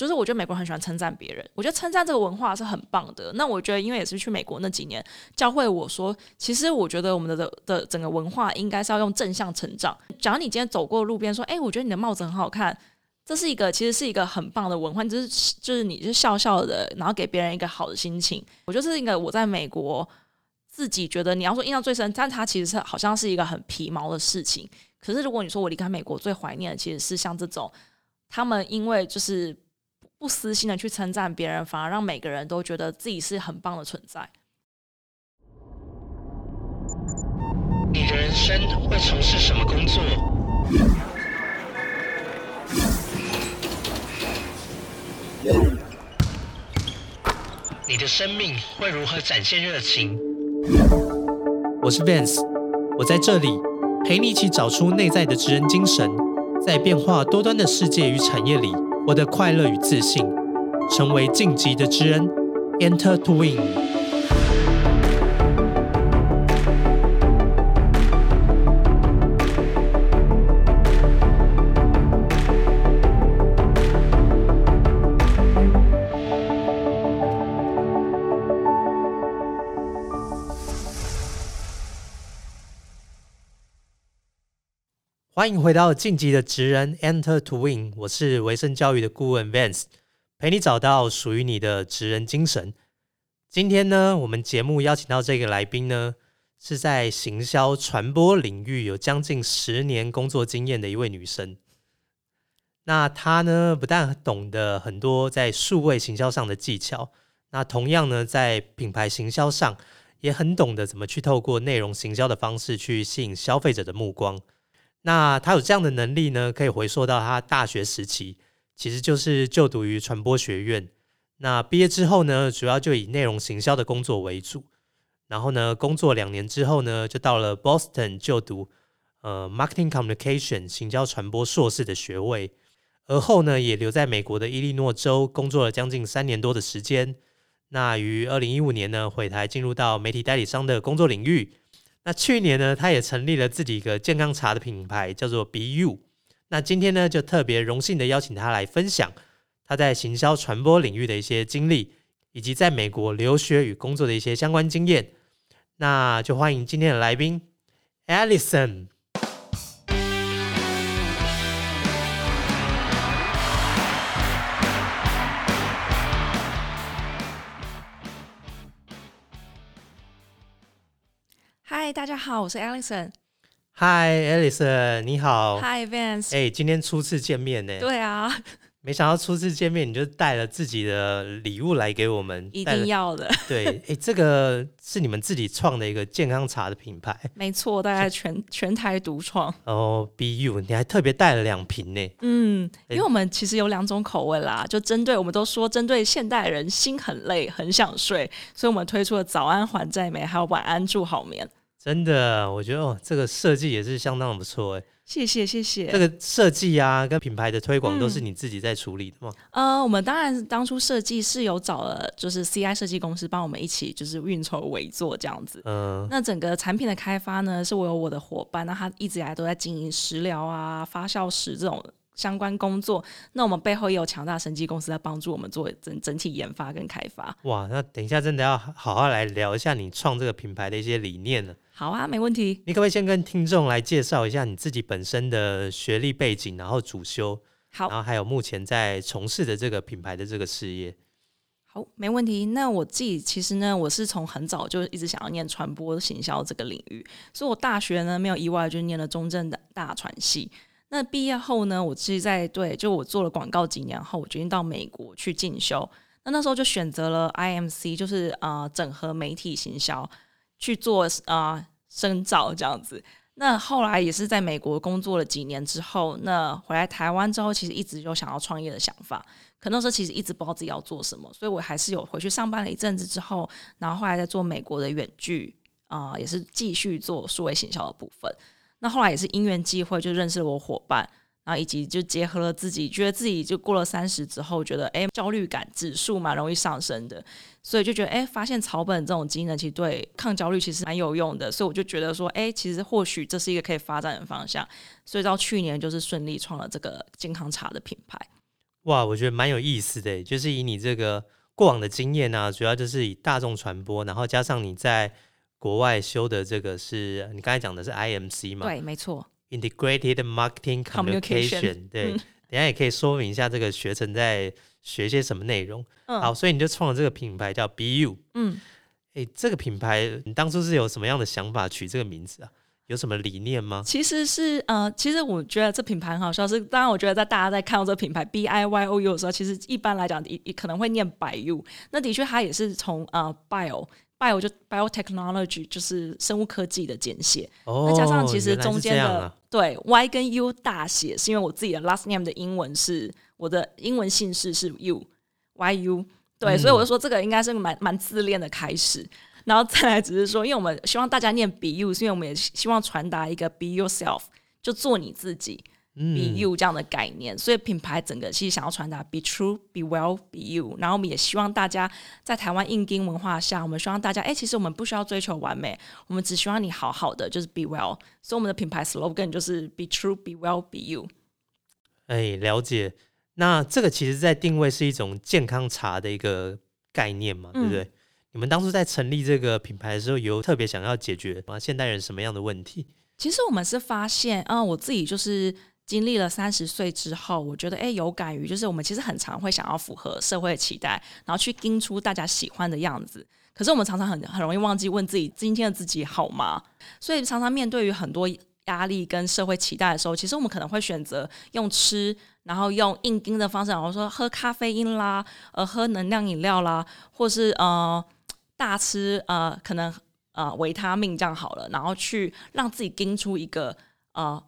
就是我觉得美国人很喜欢称赞别人，我觉得称赞这个文化是很棒的。那我觉得，因为也是去美国那几年，教会我说，其实我觉得我们的的的整个文化应该是要用正向成长。假如你今天走过路边说，哎，我觉得你的帽子很好看，这是一个其实是一个很棒的文化，就是就是你是笑笑的，然后给别人一个好的心情。我觉得是一个我在美国自己觉得你要说印象最深，但它其实是好像是一个很皮毛的事情。可是如果你说我离开美国最怀念的，其实是像这种。他们因为就是不私心的去称赞别人，反而让每个人都觉得自己是很棒的存在。你的人生会从事什么工作？你的生命会如何展现热情？我是 Vance，我在这里陪你一起找出内在的职人精神。在变化多端的世界与产业里，我的快乐与自信，成为晋级的知恩，Enter to Win。欢迎回到晋级的职人 Enter to Win，我是维生教育的顾问 Vance，陪你找到属于你的职人精神。今天呢，我们节目邀请到这个来宾呢，是在行销传播领域有将近十年工作经验的一位女生。那她呢，不但懂得很多在数位行销上的技巧，那同样呢，在品牌行销上也很懂得怎么去透过内容行销的方式去吸引消费者的目光。那他有这样的能力呢？可以回溯到他大学时期，其实就是就读于传播学院。那毕业之后呢，主要就以内容行销的工作为主。然后呢，工作两年之后呢，就到了 Boston 就读呃 Marketing Communication 行销传播硕士的学位。而后呢，也留在美国的伊利诺州工作了将近三年多的时间。那于二零一五年呢，回台进入到媒体代理商的工作领域。那去年呢，他也成立了自己一个健康茶的品牌，叫做 BU。那今天呢，就特别荣幸的邀请他来分享他在行销传播领域的一些经历，以及在美国留学与工作的一些相关经验。那就欢迎今天的来宾，Alison。大家好，我是 Alison。Hi，Alison，你好。Hi，Vance。哎，今天初次见面呢。对啊，没想到初次见面你就带了自己的礼物来给我们。一定要的。对，哎，这个是你们自己创的一个健康茶的品牌。没错，大概全全台独创。哦，BU，你还特别带了两瓶呢。嗯，因为我们其实有两种口味啦，就针对我们都说针对现代人心很累很想睡，所以我们推出了早安还债美，还有晚安助好眠。真的，我觉得哦，这个设计也是相当的不错哎。谢谢谢谢。这个设计啊，跟品牌的推广都是你自己在处理的吗？呃，我们当然当初设计是有找了，就是 CI 设计公司帮我们一起就是运筹帷幄这样子。嗯。那整个产品的开发呢，是我有我的伙伴，那他一直以来都在经营食疗啊、发酵食这种相关工作。那我们背后也有强大神机公司在帮助我们做整整体研发跟开发。哇，那等一下真的要好好来聊一下你创这个品牌的一些理念了。好啊，没问题。你可不可以先跟听众来介绍一下你自己本身的学历背景，然后主修，好，然后还有目前在从事的这个品牌的这个事业。好，没问题。那我自己其实呢，我是从很早就一直想要念传播行销这个领域，所以我大学呢没有意外就念了中正的大传系。那毕业后呢，我其实在对，就我做了广告几年后，我决定到美国去进修。那那时候就选择了 IMC，就是呃整合媒体行销去做啊。深造这样子，那后来也是在美国工作了几年之后，那回来台湾之后，其实一直有想要创业的想法，可那时候其实一直不知道自己要做什么，所以我还是有回去上班了一阵子之后，然后后来在做美国的远距啊，也是继续做数位行销的部分。那后来也是因缘际会，就认识了我伙伴。然后以及就结合了自己，觉得自己就过了三十之后，觉得哎焦虑感指数蛮容易上升的，所以就觉得哎发现草本这种机能其实对抗焦虑其实蛮有用的，所以我就觉得说哎其实或许这是一个可以发展的方向，所以到去年就是顺利创了这个健康茶的品牌。哇，我觉得蛮有意思的，就是以你这个过往的经验呢，主要就是以大众传播，然后加上你在国外修的这个是你刚才讲的是 IMC 嘛？对，没错。Integrated Marketing Communication，对，等下也可以说明一下这个学程在学些什么内容。好，所以你就创了这个品牌叫 BU。嗯，哎，这个品牌你当初是有什么样的想法取这个名字啊？有什么理念吗？其实是呃，其实我觉得这品牌很好笑。是当然，我觉得在大家在看到这个品牌 B I Y O U 的时候，其实一般来讲也也可能会念 By You。那的确，它也是从呃 Bio Bio 就 Biotechnology 就是生物科技的简写。哦，那加上其实中间的对 Y 跟 U 大写，是因为我自己的 last name 的英文是我的英文姓氏是 U Y U。对，所以我就说这个应该是蛮蛮自恋的开始。然后再来，只是说，因为我们希望大家念 be you，是因为我们也希望传达一个 be yourself，就做你自己，be you 这样的概念。所以品牌整个其实想要传达 be true，be well，be you。然后我们也希望大家在台湾硬钉文化下，我们希望大家，哎，其实我们不需要追求完美，我们只希望你好好的，就是 be well。所以我们的品牌 slogan 就是 be true，be well，be you。哎，了解。那这个其实在定位是一种健康茶的一个概念嘛，对不对？你们当初在成立这个品牌的时候，有特别想要解决啊现代人什么样的问题？其实我们是发现，嗯，我自己就是经历了三十岁之后，我觉得，哎，有感于就是我们其实很常会想要符合社会的期待，然后去盯出大家喜欢的样子。可是我们常常很很容易忘记问自己，今天的自己好吗？所以常常面对于很多压力跟社会期待的时候，其实我们可能会选择用吃，然后用硬盯的方式，然后说喝咖啡因啦，呃，喝能量饮料啦，或是呃。大吃呃，可能呃维他命这样好了，然后去让自己盯出一个呃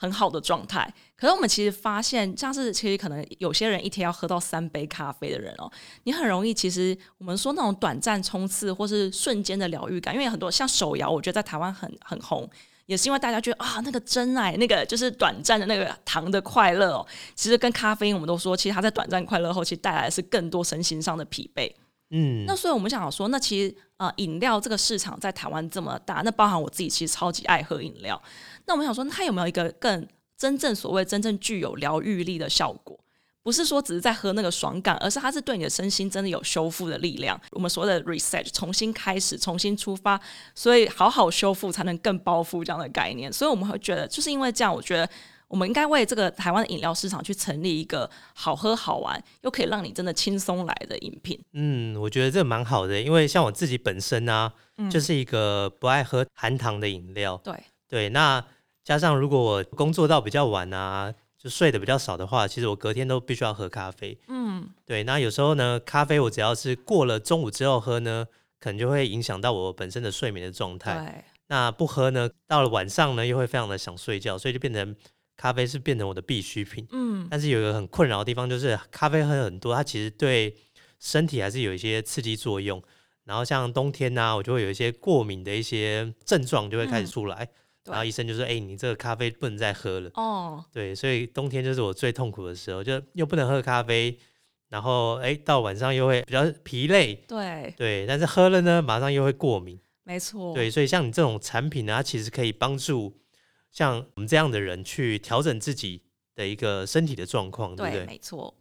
很好的状态。可是我们其实发现，像是其实可能有些人一天要喝到三杯咖啡的人哦，你很容易其实我们说那种短暂冲刺或是瞬间的疗愈感，因为很多像手摇，我觉得在台湾很很红，也是因为大家觉得啊那个真爱，那个就是短暂的那个糖的快乐哦，其实跟咖啡因我们都说，其实它在短暂快乐后，其实带来的是更多身心上的疲惫。嗯，那所以我们想说，那其实呃，饮料这个市场在台湾这么大，那包含我自己其实超级爱喝饮料。那我们想说，它有没有一个更真正所谓真正具有疗愈力的效果？不是说只是在喝那个爽感，而是它是对你的身心真的有修复的力量。我们所谓的 reset，重新开始，重新出发，所以好好修复才能更包覆这样的概念。所以我们会觉得，就是因为这样，我觉得。我们应该为这个台湾的饮料市场去成立一个好喝好玩又可以让你真的轻松来的饮品。嗯，我觉得这蛮好的，因为像我自己本身呢，就是一个不爱喝含糖的饮料。对对，那加上如果我工作到比较晚啊，就睡得比较少的话，其实我隔天都必须要喝咖啡。嗯，对，那有时候呢，咖啡我只要是过了中午之后喝呢，可能就会影响到我本身的睡眠的状态。对，那不喝呢，到了晚上呢，又会非常的想睡觉，所以就变成。咖啡是变成我的必需品，嗯，但是有一个很困扰的地方，就是咖啡喝很多，它其实对身体还是有一些刺激作用。然后像冬天呢，我就会有一些过敏的一些症状就会开始出来，然后医生就说：“哎，你这个咖啡不能再喝了。”哦，对，所以冬天就是我最痛苦的时候，就又不能喝咖啡，然后哎，到晚上又会比较疲累，对。对，但是喝了呢，马上又会过敏，没错，对，所以像你这种产品呢，它其实可以帮助。像我们这样的人去调整自己的一个身体的状况，对不对？没错。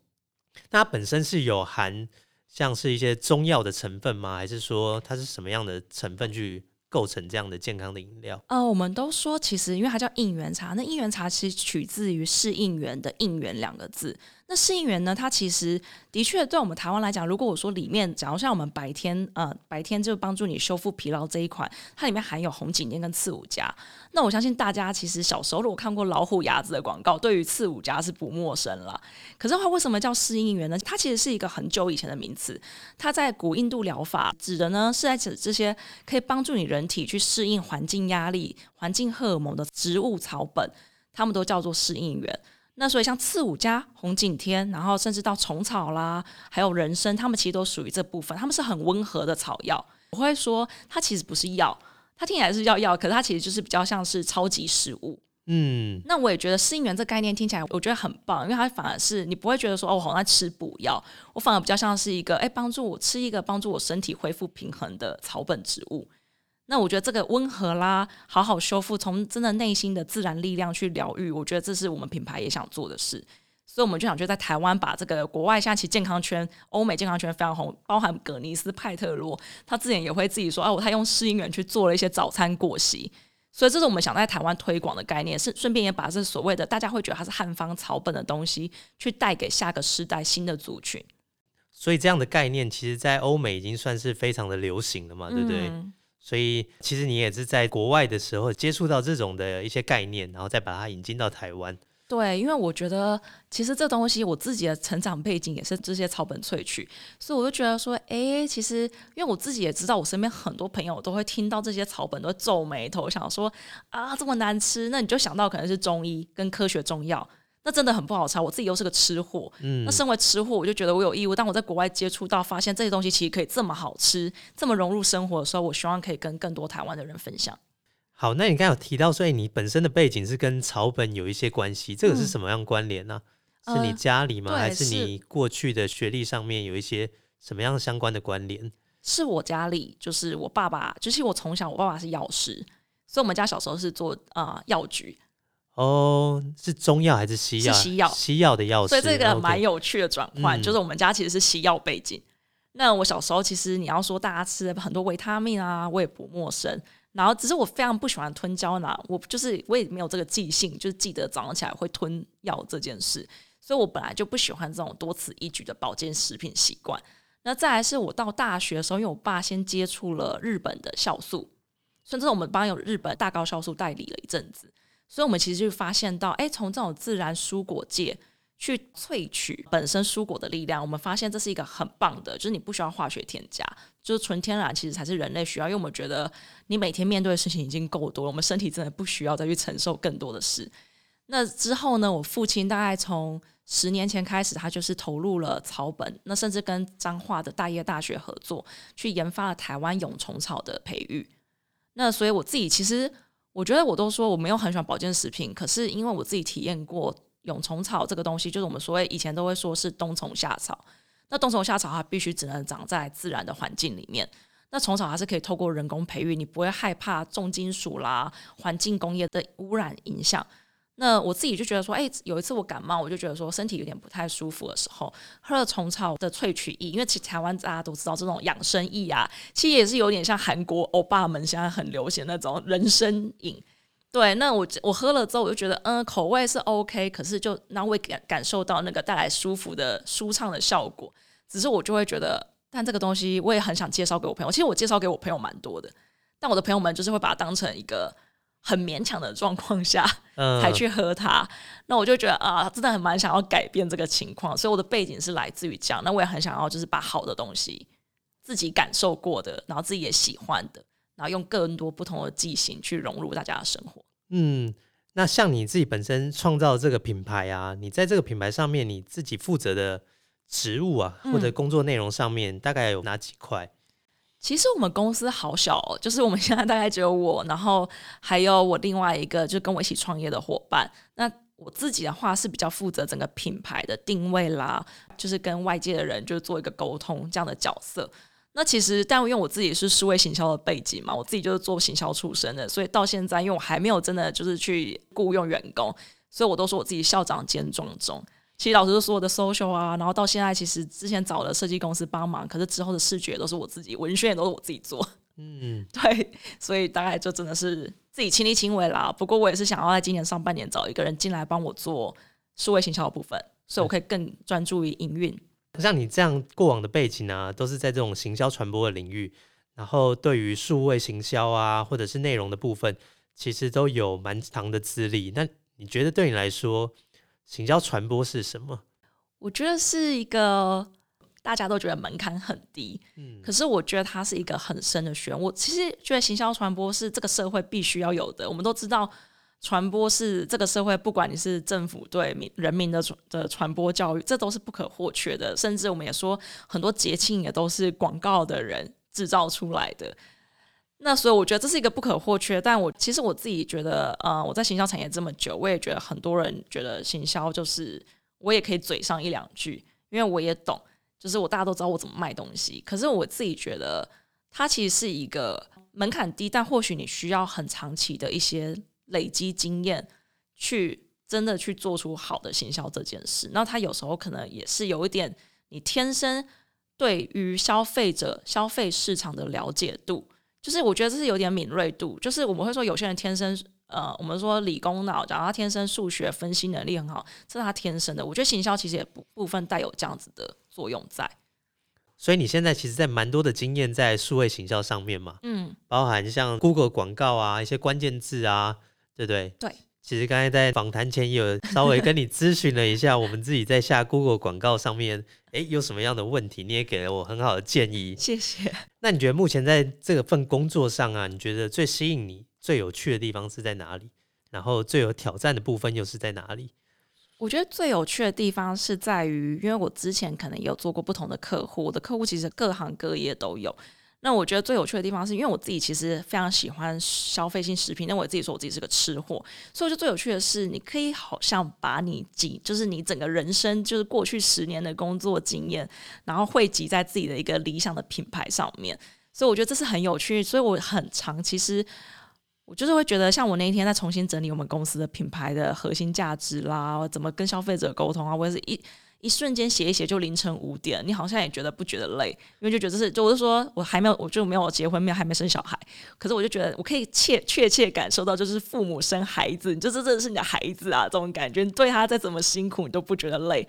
那它本身是有含像是一些中药的成分吗？还是说它是什么样的成分去构成这样的健康的饮料？呃，我们都说其实因为它叫应援茶，那应援茶其实取自于适应源的应援两个字。那适应源呢？它其实的确对我们台湾来讲，如果我说里面，假如像我们白天呃白天就帮助你修复疲劳这一款，它里面含有红景天跟刺五加。那我相信大家其实小时候如果看过老虎牙子的广告，对于刺五加是不陌生了。可是它为什么叫适应源呢？它其实是一个很久以前的名词，它在古印度疗法指的呢是在指这些可以帮助你人体去适应环境压力、环境荷尔蒙的植物草本，它们都叫做适应源。那所以像刺五加、红景天，然后甚至到虫草啦，还有人参，它们其实都属于这部分。它们是很温和的草药。我会说，它其实不是药，它听起来是药药，可是它其实就是比较像是超级食物。嗯，那我也觉得适应源这概念听起来我觉得很棒，因为它反而是你不会觉得说哦，我好像在吃补药，我反而比较像是一个哎，帮助我吃一个帮助我身体恢复平衡的草本植物。那我觉得这个温和啦，好好修复，从真的内心的自然力量去疗愈，我觉得这是我们品牌也想做的事。所以我们就想就在台湾把这个国外现在其实健康圈、欧美健康圈非常红，包含葛尼斯派特罗，他之前也会自己说，哦，他用试音员去做了一些早餐过席。所以这是我们想在台湾推广的概念，是顺便也把这所谓的大家会觉得它是汉方草本的东西，去带给下个时代新的族群。所以这样的概念，其实，在欧美已经算是非常的流行了嘛，对不对？所以其实你也是在国外的时候接触到这种的一些概念，然后再把它引进到台湾。对，因为我觉得其实这东西我自己的成长背景也是这些草本萃取，所以我就觉得说，哎，其实因为我自己也知道，我身边很多朋友都会听到这些草本都皱眉头，想说啊这么难吃，那你就想到可能是中医跟科学中药，那真的很不好查。我自己又是个吃货，嗯，那身为吃货，我就觉得我有义务，当我在国外接触到，发现这些东西其实可以这么好吃，这么融入生活的时候，我希望可以跟更多台湾的人分享。好，那你刚刚有提到，所以你本身的背景是跟草本有一些关系，这个是什么样关联呢？是你家里吗？还是你过去的学历上面有一些什么样相关的关联？是我家里，就是我爸爸，就是我从小，我爸爸是药师，所以我们家小时候是做啊药局。哦，是中药还是西药？西药，西药的药师。所以这个蛮有趣的转换，就是我们家其实是西药背景。那我小时候其实你要说大家吃很多维他命啊，我也不陌生。然后，只是我非常不喜欢吞胶囊，我就是我也没有这个记性，就是记得早上起来会吞药这件事，所以我本来就不喜欢这种多此一举的保健食品习惯。那再来是我到大学的时候，因为我爸先接触了日本的酵素，甚至我们帮有日本大高酵素代理了一阵子，所以我们其实就发现到，哎，从这种自然蔬果界。去萃取本身蔬果的力量，我们发现这是一个很棒的，就是你不需要化学添加，就是纯天然，其实才是人类需要。因为我们觉得你每天面对的事情已经够多了，我们身体真的不需要再去承受更多的事。那之后呢，我父亲大概从十年前开始，他就是投入了草本，那甚至跟彰化的大业大学合作，去研发了台湾蛹虫草的培育。那所以我自己其实我觉得我都说我没有很喜欢保健食品，可是因为我自己体验过。蛹虫草这个东西，就是我们所谓以前都会说是冬虫夏草。那冬虫夏草它必须只能长在自然的环境里面。那虫草它是可以透过人工培育，你不会害怕重金属啦、环境工业的污染影响。那我自己就觉得说，哎，有一次我感冒，我就觉得说身体有点不太舒服的时候，喝了虫草的萃取液，因为其实台湾大家都知道这种养生液啊，其实也是有点像韩国欧巴们现在很流行那种人参饮。对，那我我喝了之后，我就觉得，嗯，口味是 OK，可是就那会感感受到那个带来舒服的舒畅的效果。只是我就会觉得，但这个东西我也很想介绍给我朋友。其实我介绍给我朋友蛮多的，但我的朋友们就是会把它当成一个很勉强的状况下才去喝它。那我就觉得啊，真的很蛮想要改变这个情况。所以我的背景是来自于这样。那我也很想要，就是把好的东西自己感受过的，然后自己也喜欢的。然后用更多不同的剂型去融入大家的生活。嗯，那像你自己本身创造这个品牌啊，你在这个品牌上面你自己负责的职务啊，或者工作内容上面，大概有哪几块？其实我们公司好小，哦，就是我们现在大概只有我，然后还有我另外一个就跟我一起创业的伙伴。那我自己的话是比较负责整个品牌的定位啦，就是跟外界的人就是做一个沟通这样的角色。那其实，但因为我自己是数位行销的背景嘛，我自己就是做行销出身的，所以到现在，因为我还没有真的就是去雇佣员工，所以我都说我自己校长兼庄中。其实老师说我的 social 啊，然后到现在，其实之前找了设计公司帮忙，可是之后的视觉都是我自己，文宣也都是我自己做。嗯，对，所以大概就真的是自己亲力亲为啦。不过我也是想要在今年上半年找一个人进来帮我做数位行销的部分，所以我可以更专注于营运。像你这样过往的背景啊，都是在这种行销传播的领域，然后对于数位行销啊，或者是内容的部分，其实都有蛮长的资历。那你觉得对你来说，行销传播是什么？我觉得是一个大家都觉得门槛很低，嗯，可是我觉得它是一个很深的学问。我其实觉得行销传播是这个社会必须要有的。我们都知道。传播是这个社会，不管你是政府对民人民的传的传播教育，这都是不可或缺的。甚至我们也说，很多节庆也都是广告的人制造出来的。那所以我觉得这是一个不可或缺。但我其实我自己觉得，呃，我在行销产业这么久，我也觉得很多人觉得行销就是我也可以嘴上一两句，因为我也懂，就是我大家都知道我怎么卖东西。可是我自己觉得，它其实是一个门槛低，但或许你需要很长期的一些。累积经验，去真的去做出好的行销这件事。那他有时候可能也是有一点你天生对于消费者消费市场的了解度，就是我觉得这是有点敏锐度。就是我们会说有些人天生呃，我们说理工脑，然后他天生数学分析能力很好，这是他天生的。我觉得行销其实也部部分带有这样子的作用在。所以你现在其实，在蛮多的经验在数位行销上面嘛，嗯，包含像 Google 广告啊，一些关键字啊，对不对？对。其实刚才在访谈前也有稍微跟你咨询了一下，我们自己在下 Google 广告上面，哎，有什么样的问题，你也给了我很好的建议。谢谢。那你觉得目前在这份工作上啊，你觉得最吸引你、最有趣的地方是在哪里？然后最有挑战的部分又是在哪里？我觉得最有趣的地方是在于，因为我之前可能也有做过不同的客户，我的客户其实各行各业都有。那我觉得最有趣的地方是，因为我自己其实非常喜欢消费性食品，那我自己说我自己是个吃货，所以我觉得最有趣的是，你可以好像把你几，就是你整个人生，就是过去十年的工作经验，然后汇集在自己的一个理想的品牌上面，所以我觉得这是很有趣，所以我很长其实我就是会觉得，像我那一天在重新整理我们公司的品牌的核心价值啦，怎么跟消费者沟通啊，我也是一。一瞬间写一写就凌晨五点，你好像也觉得不觉得累，因为就觉得是，就我就说我还没有，我就没有结婚，没有还没生小孩，可是我就觉得我可以切确切感受到，就是父母生孩子，你就这真的是你的孩子啊，这种感觉，你对他再怎么辛苦，你都不觉得累。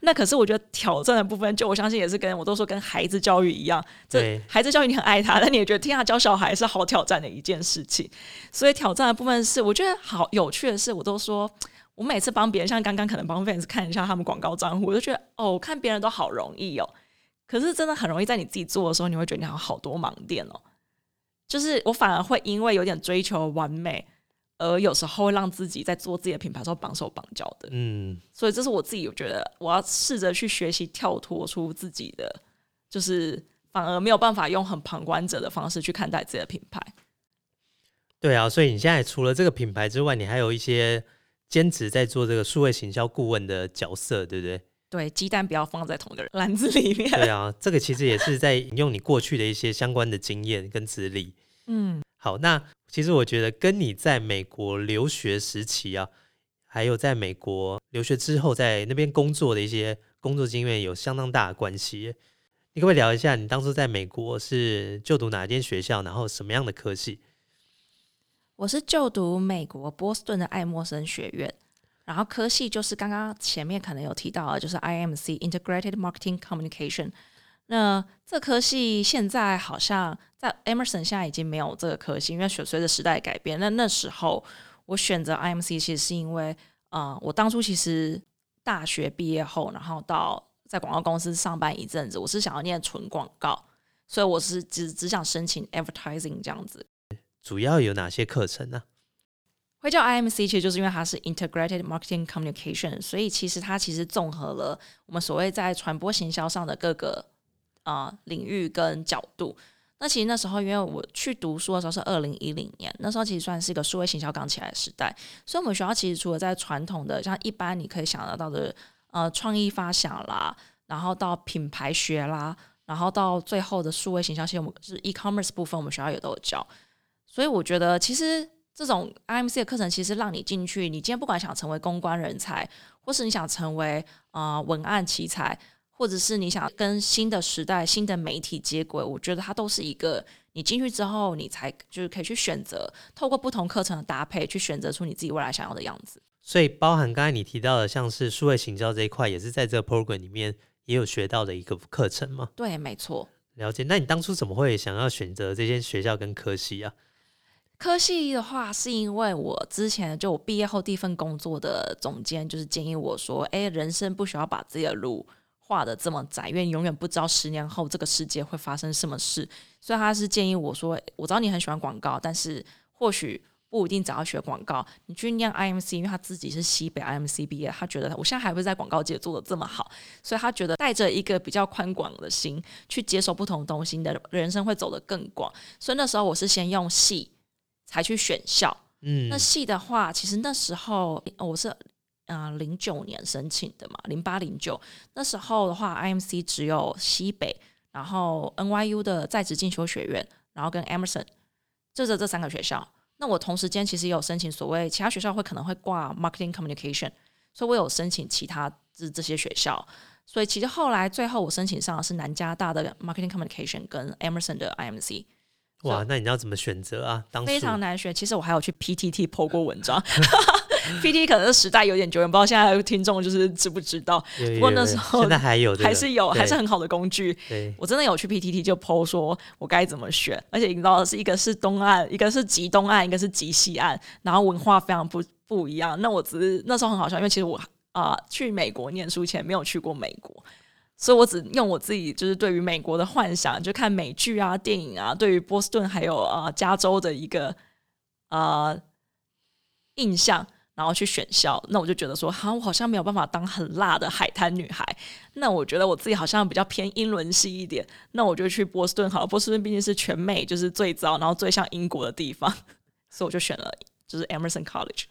那可是我觉得挑战的部分，就我相信也是跟我都说跟孩子教育一样，这孩子教育你很爱他，但你也觉得天下教小孩是好挑战的一件事情。所以挑战的部分是，我觉得好有趣的是，我都说。我每次帮别人，像刚刚可能帮 fans 看一下他们广告账户，我就觉得哦，看别人都好容易哦。可是真的很容易在你自己做的时候，你会觉得你有好多盲点哦。就是我反而会因为有点追求完美，而有时候会让自己在做自己的品牌时候绑手绑脚的。嗯，所以这是我自己我觉得我要试着去学习跳脱出自己的，就是反而没有办法用很旁观者的方式去看待自己的品牌。对啊，所以你现在除了这个品牌之外，你还有一些。兼职在做这个数位行销顾问的角色，对不对？对，鸡蛋不要放在同一个篮子里面。对啊，这个其实也是在引用你过去的一些相关的经验跟资历。嗯，好，那其实我觉得跟你在美国留学时期啊，还有在美国留学之后在那边工作的一些工作经验有相当大的关系。你可不可以聊一下你当初在美国是就读哪间学校，然后什么样的科系？我是就读美国波士顿的爱默生学院，然后科系就是刚刚前面可能有提到的，就是 IMC Integrated Marketing Communication。那这科系现在好像在 Emerson 现在已经没有这个科系，因为随随着时代改变。那那时候我选择 IMC 其实是因为，呃，我当初其实大学毕业后，然后到在广告公司上班一阵子，我是想要念纯广告，所以我是只只想申请 Advertising 这样子。主要有哪些课程呢？会叫 IMC，其实就是因为它是 Integrated Marketing Communication，所以其实它其实综合了我们所谓在传播行销上的各个啊领域跟角度。那其实那时候，因为我去读书的时候是二零一零年，那时候其实算是一个数位行销刚起来的时代，所以我们学校其实除了在传统的像一般你可以想得到的呃创意发想啦，然后到品牌学啦，然后到最后的数位行销，其实我们是 e-commerce 部分，我们学校也都有教。所以我觉得，其实这种 IMC 的课程，其实让你进去，你今天不管想成为公关人才，或是你想成为啊文案奇才，或者是你想跟新的时代、新的媒体接轨，我觉得它都是一个你进去之后，你才就是可以去选择，透过不同课程的搭配，去选择出你自己未来想要的样子。所以，包含刚才你提到的，像是数位行销这一块，也是在这个 program 里面也有学到的一个课程吗？对，没错。了解。那你当初怎么会想要选择这些学校跟科系啊？科系的话，是因为我之前就我毕业后第一份工作的总监就是建议我说：“哎，人生不需要把自己的路画的这么窄，因为永远不知道十年后这个世界会发生什么事。”所以他是建议我说：“我知道你很喜欢广告，但是或许不一定只要学广告，你去念 IMC，因为他自己是西北 IMC 毕业，他觉得我现在还会在广告界做的这么好，所以他觉得带着一个比较宽广的心去接受不同东西，的人生会走得更广。所以那时候我是先用系。”才去选校，嗯，那系的话，其实那时候我是啊零九年申请的嘛，零八零九那时候的话，IMC 只有西北，然后 NYU 的在职进修学院，然后跟 Emerson，就这这三个学校。那我同时间其实也有申请所谓其他学校会可能会挂 marketing communication，所以我有申请其他这这些学校。所以其实后来最后我申请上的是南加大的 marketing communication 跟 Emerson 的 IMC。哇，那你要怎么选择啊？当非常难选。其实我还有去 PTT 剖过文章，PT 可能时代有点久远，不知道现在听众就是知不知道。不过那时候现在还有，还是有，还是很好的工具。我真的有去 PTT 就剖说我该怎么选，而且你知道是一个是东岸，一个是极东岸，一个是极西岸，然后文化非常不不一样。那我只是那时候很好笑，因为其实我啊去美国念书前没有去过美国。所以我只用我自己就是对于美国的幻想，就看美剧啊、电影啊，对于波士顿还有啊加州的一个呃印象，然后去选校。那我就觉得说，哈，我好像没有办法当很辣的海滩女孩。那我觉得我自己好像比较偏英伦系一点。那我就去波士顿好了。波士顿毕竟是全美就是最早，然后最像英国的地方，所以我就选了就是 Emerson College。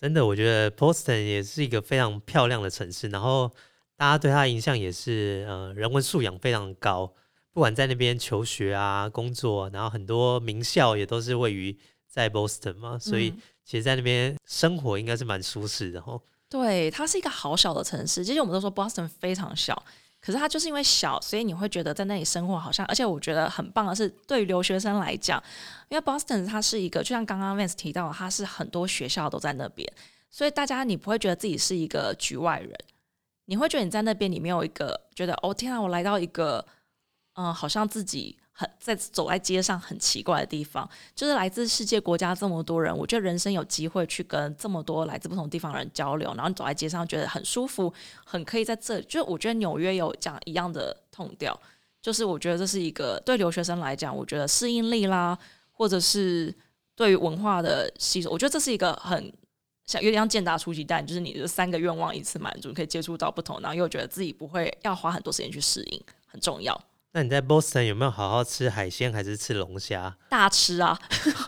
真的，我觉得 Boston 也是一个非常漂亮的城市，然后。大家对他的印象也是，呃，人文素养非常高，不管在那边求学啊、工作，然后很多名校也都是位于在 Boston 嘛，所以其实，在那边生活应该是蛮舒适的哦。对，它是一个好小的城市，其实我们都说 Boston 非常小，可是它就是因为小，所以你会觉得在那里生活好像，而且我觉得很棒的是，对于留学生来讲，因为 Boston 它是一个，就像刚刚 Vance 提到，它是很多学校都在那边，所以大家你不会觉得自己是一个局外人。你会觉得你在那边，你没有一个觉得哦天啊，我来到一个嗯，好像自己很在走在街上很奇怪的地方，就是来自世界国家这么多人，我觉得人生有机会去跟这么多来自不同地方的人交流，然后走在街上觉得很舒服，很可以在这，就我觉得纽约有讲一样的痛调，就是我觉得这是一个对留学生来讲，我觉得适应力啦，或者是对于文化的吸收，我觉得这是一个很。像有点像健达出奇蛋，就是你的三个愿望一次满足，可以接触到不同，然后又觉得自己不会要花很多时间去适应，很重要。那你在 Boston 有没有好好吃海鲜，还是吃龙虾？大吃啊，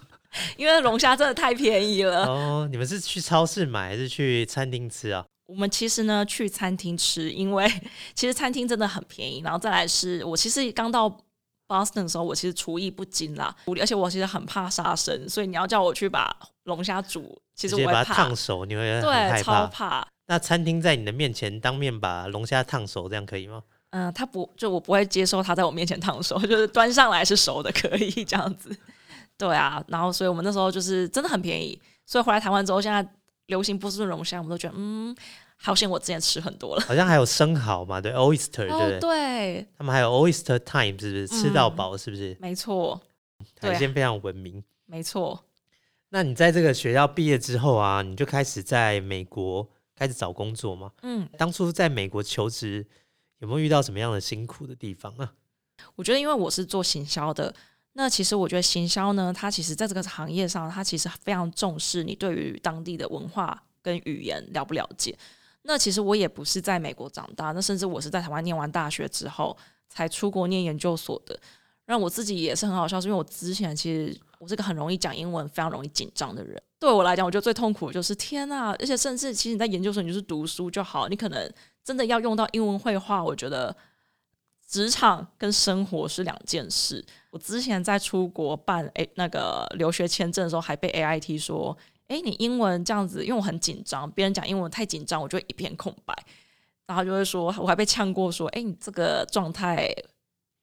因为龙虾真的太便宜了。哦，你们是去超市买，还是去餐厅吃啊？我们其实呢去餐厅吃，因为 其实餐厅真的很便宜。然后再来是我其实刚到 Boston 的时候，我其实厨艺不精啦，而且我其实很怕杀生，所以你要叫我去把龙虾煮。其实我把它烫熟，你会对超怕。那餐厅在你的面前当面把龙虾烫熟，这样可以吗？嗯，他不，就我不会接受他在我面前烫熟，就是端上来是熟的，可以这样子。对啊，然后所以我们那时候就是真的很便宜，所以回来台湾之后，现在流行波士顿龙虾，我们都觉得嗯，好险我之前吃很多了。好像还有生蚝嘛，对，oyster，对对？他们还有 oyster time，是不是吃到饱？是不是？没错，海鲜非常文明。没错。那你在这个学校毕业之后啊，你就开始在美国开始找工作吗？嗯，当初在美国求职有没有遇到什么样的辛苦的地方啊？我觉得，因为我是做行销的，那其实我觉得行销呢，它其实在这个行业上，它其实非常重视你对于当地的文化跟语言了不了解。那其实我也不是在美国长大，那甚至我是在台湾念完大学之后才出国念研究所的。让我自己也是很好笑，是因为我之前其实我是个很容易讲英文、非常容易紧张的人。对我来讲，我觉得最痛苦的就是天呐！而且甚至其实你在研究生，你就是读书就好，你可能真的要用到英文绘画，我觉得职场跟生活是两件事。我之前在出国办诶那个留学签证的时候，还被 A I T 说：“哎，你英文这样子，因为我很紧张，别人讲英文太紧张，我就一片空白。”然后就会说，我还被呛过说：“哎，你这个状态。”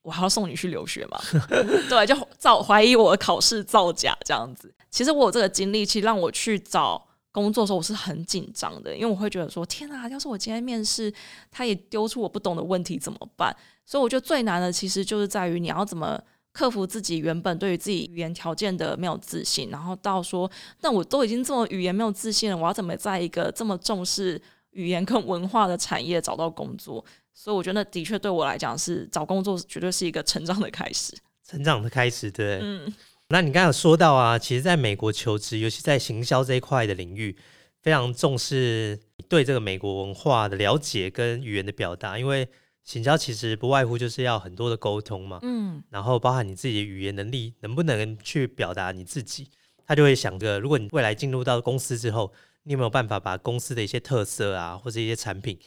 我还要送你去留学吗？对，就造怀疑我的考试造假这样子。其实我有这个经历，其实让我去找工作的时候，我是很紧张的，因为我会觉得说：天啊，要是我今天面试，他也丢出我不懂的问题怎么办？所以我觉得最难的其实就是在于你要怎么克服自己原本对于自己语言条件的没有自信，然后到说，那我都已经这么语言没有自信了，我要怎么在一个这么重视语言跟文化的产业找到工作？所以我觉得的确对我来讲是找工作绝对是一个成长的开始，成长的开始，对。嗯，那你刚刚有说到啊，其实在美国求职，尤其在行销这一块的领域，非常重视对这个美国文化的了解跟语言的表达，因为行销其实不外乎就是要很多的沟通嘛。嗯，然后包含你自己的语言能力能不能去表达你自己，他就会想着，如果你未来进入到公司之后，你有没有办法把公司的一些特色啊，或者一些产品。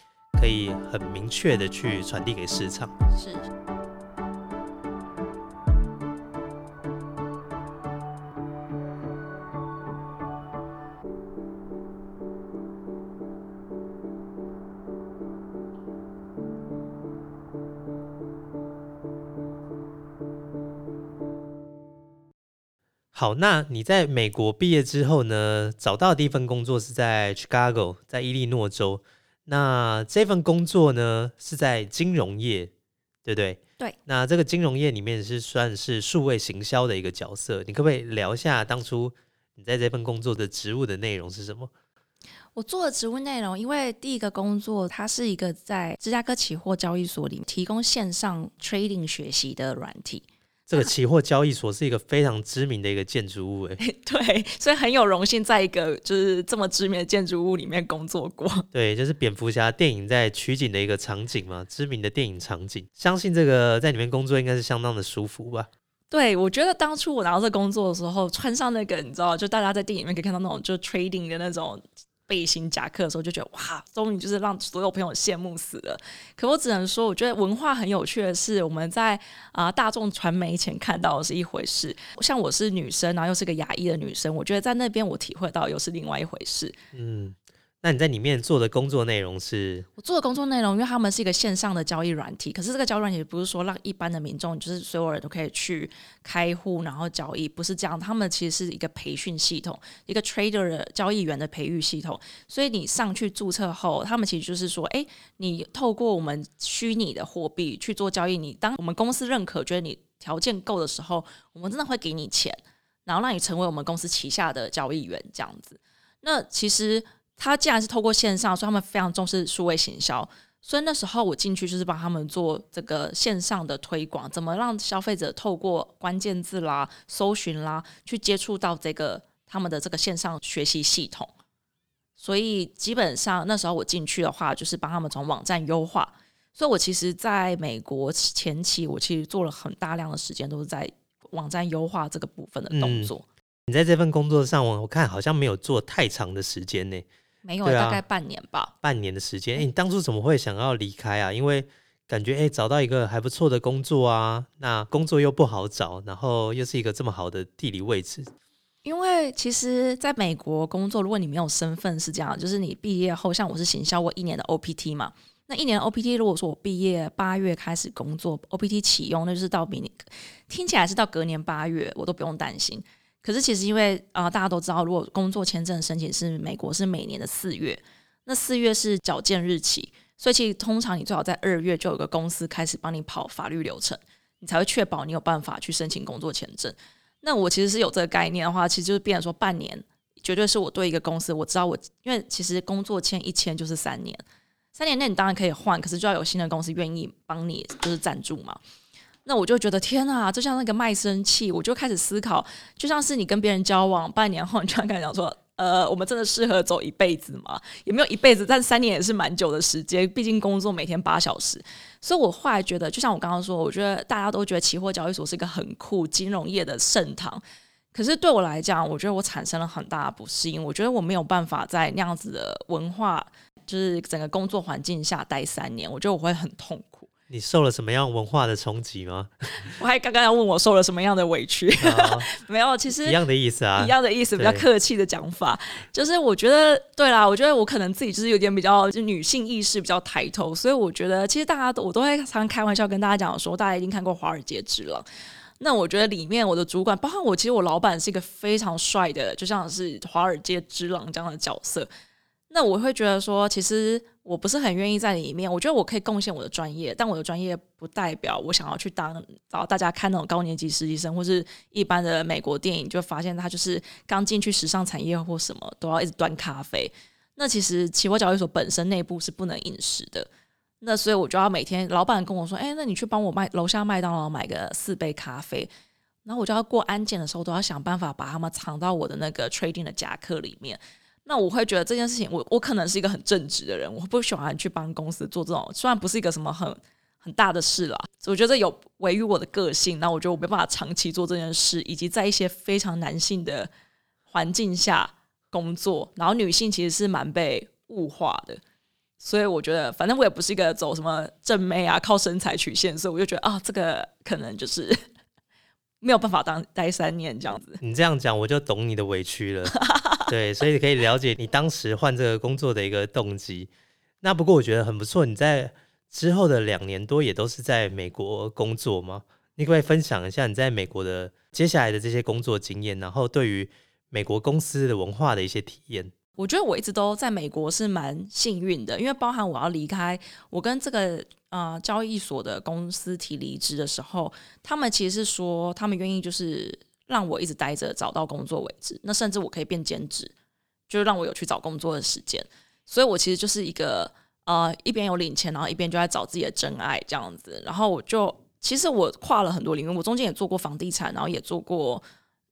可以很明确的去传递给市场。是。好，那你在美国毕业之后呢，找到的第一份工作是在 Chicago，在伊利诺州。那这份工作呢是在金融业，对不对？对。那这个金融业里面是算是数位行销的一个角色，你可不可以聊一下当初你在这份工作的职务的内容是什么？我做的职务内容，因为第一个工作它是一个在芝加哥期货交易所里提供线上 trading 学习的软体。这个期货交易所是一个非常知名的一个建筑物，哎，对，所以很有荣幸在一个就是这么知名的建筑物里面工作过。对，就是蝙蝠侠电影在取景的一个场景嘛，知名的电影场景。相信这个在里面工作应该是相当的舒服吧？对，我觉得当初我拿到这工作的时候，穿上那个你知道，就大家在电影里面可以看到那种就 trading 的那种。背心夹克的时候就觉得哇，终于就是让所有朋友羡慕死了。可我只能说，我觉得文化很有趣的是，我们在啊大众传媒前看到的是一回事，像我是女生，然后又是个牙医的女生，我觉得在那边我体会到又是另外一回事。嗯。那你在里面做的工作内容是？我做的工作内容，因为他们是一个线上的交易软体，可是这个交易软体不是说让一般的民众，就是所有人都可以去开户然后交易，不是这样。他们其实是一个培训系统，一个 trader 的交易员的培育系统。所以你上去注册后，他们其实就是说，哎，你透过我们虚拟的货币去做交易，你当我们公司认可，觉得你条件够的时候，我们真的会给你钱，然后让你成为我们公司旗下的交易员这样子。那其实。他既然是透过线上，所以他们非常重视数位行销。所以那时候我进去就是帮他们做这个线上的推广，怎么让消费者透过关键字啦、搜寻啦，去接触到这个他们的这个线上学习系统。所以基本上那时候我进去的话，就是帮他们从网站优化。所以我其实在美国前期，我其实做了很大量的时间都是在网站优化这个部分的动作。你在这份工作上，我我看好像没有做太长的时间呢。没有，大概半年吧。半年的时间，哎，你当初怎么会想要离开啊？因为感觉哎，找到一个还不错的工作啊，那工作又不好找，然后又是一个这么好的地理位置。因为其实在美国工作，如果你没有身份是这样，就是你毕业后，像我是行销过一年的 OPT 嘛，那一年 OPT 如果说我毕业八月开始工作，OPT 启用，那就是到明年，听起来是到隔年八月，我都不用担心。可是其实因为啊，大家都知道，如果工作签证申请是美国是每年的四月，那四月是缴件日期，所以其实通常你最好在二月就有个公司开始帮你跑法律流程，你才会确保你有办法去申请工作签证。那我其实是有这个概念的话，其实就是变成说半年绝对是我对一个公司，我知道我因为其实工作签一签就是三年，三年内你当然可以换，可是就要有新的公司愿意帮你就是赞助嘛。那我就觉得天啊，就像那个卖身契，我就开始思考，就像是你跟别人交往半年后，你突然跟他讲说，呃，我们真的适合走一辈子吗？也没有一辈子，但三年也是蛮久的时间，毕竟工作每天八小时。所以我后来觉得，就像我刚刚说，我觉得大家都觉得期货交易所是一个很酷金融业的盛唐，可是对我来讲，我觉得我产生了很大的不适应，我觉得我没有办法在那样子的文化，就是整个工作环境下待三年，我觉得我会很痛苦。你受了什么样文化的冲击吗？我还刚刚要问我受了什么样的委屈，没有，其实一样的意思啊，一样的意思，比较客气的讲法，就是我觉得对啦，我觉得我可能自己就是有点比较就女性意识比较抬头，所以我觉得其实大家都我都会常常开玩笑跟大家讲说，大家一定看过《华尔街之狼》，那我觉得里面我的主管，包括我，其实我老板是一个非常帅的，就像是《华尔街之狼》这样的角色。那我会觉得说，其实我不是很愿意在里面。我觉得我可以贡献我的专业，但我的专业不代表我想要去当找大家看那种高年级实习生，或是一般的美国电影，就发现他就是刚进去时尚产业或什么都要一直端咖啡。那其实期货交易所本身内部是不能饮食的。那所以我就要每天老板跟我说：“哎，那你去帮我麦楼下麦当劳买个四杯咖啡。”然后我就要过安检的时候都要想办法把他们藏到我的那个 trading 的夹克里面。那我会觉得这件事情，我我可能是一个很正直的人，我不喜欢去帮公司做这种，虽然不是一个什么很很大的事啦，我觉得有违于我的个性。那我觉得我没办法长期做这件事，以及在一些非常男性的环境下工作，然后女性其实是蛮被物化的，所以我觉得，反正我也不是一个走什么正妹啊，靠身材曲线，所以我就觉得啊，这个可能就是 没有办法当待三年这样子。你这样讲，我就懂你的委屈了。对，所以可以了解你当时换这个工作的一个动机。那不过我觉得很不错，你在之后的两年多也都是在美国工作吗？你可不可以分享一下你在美国的接下来的这些工作经验，然后对于美国公司的文化的一些体验？我觉得我一直都在美国是蛮幸运的，因为包含我要离开，我跟这个呃交易所的公司提离职的时候，他们其实是说他们愿意就是让我一直待着，找到工作为止。那甚至我可以变兼职，就让我有去找工作的时间。所以我其实就是一个呃一边有领钱，然后一边就在找自己的真爱这样子。然后我就其实我跨了很多领域，我中间也做过房地产，然后也做过。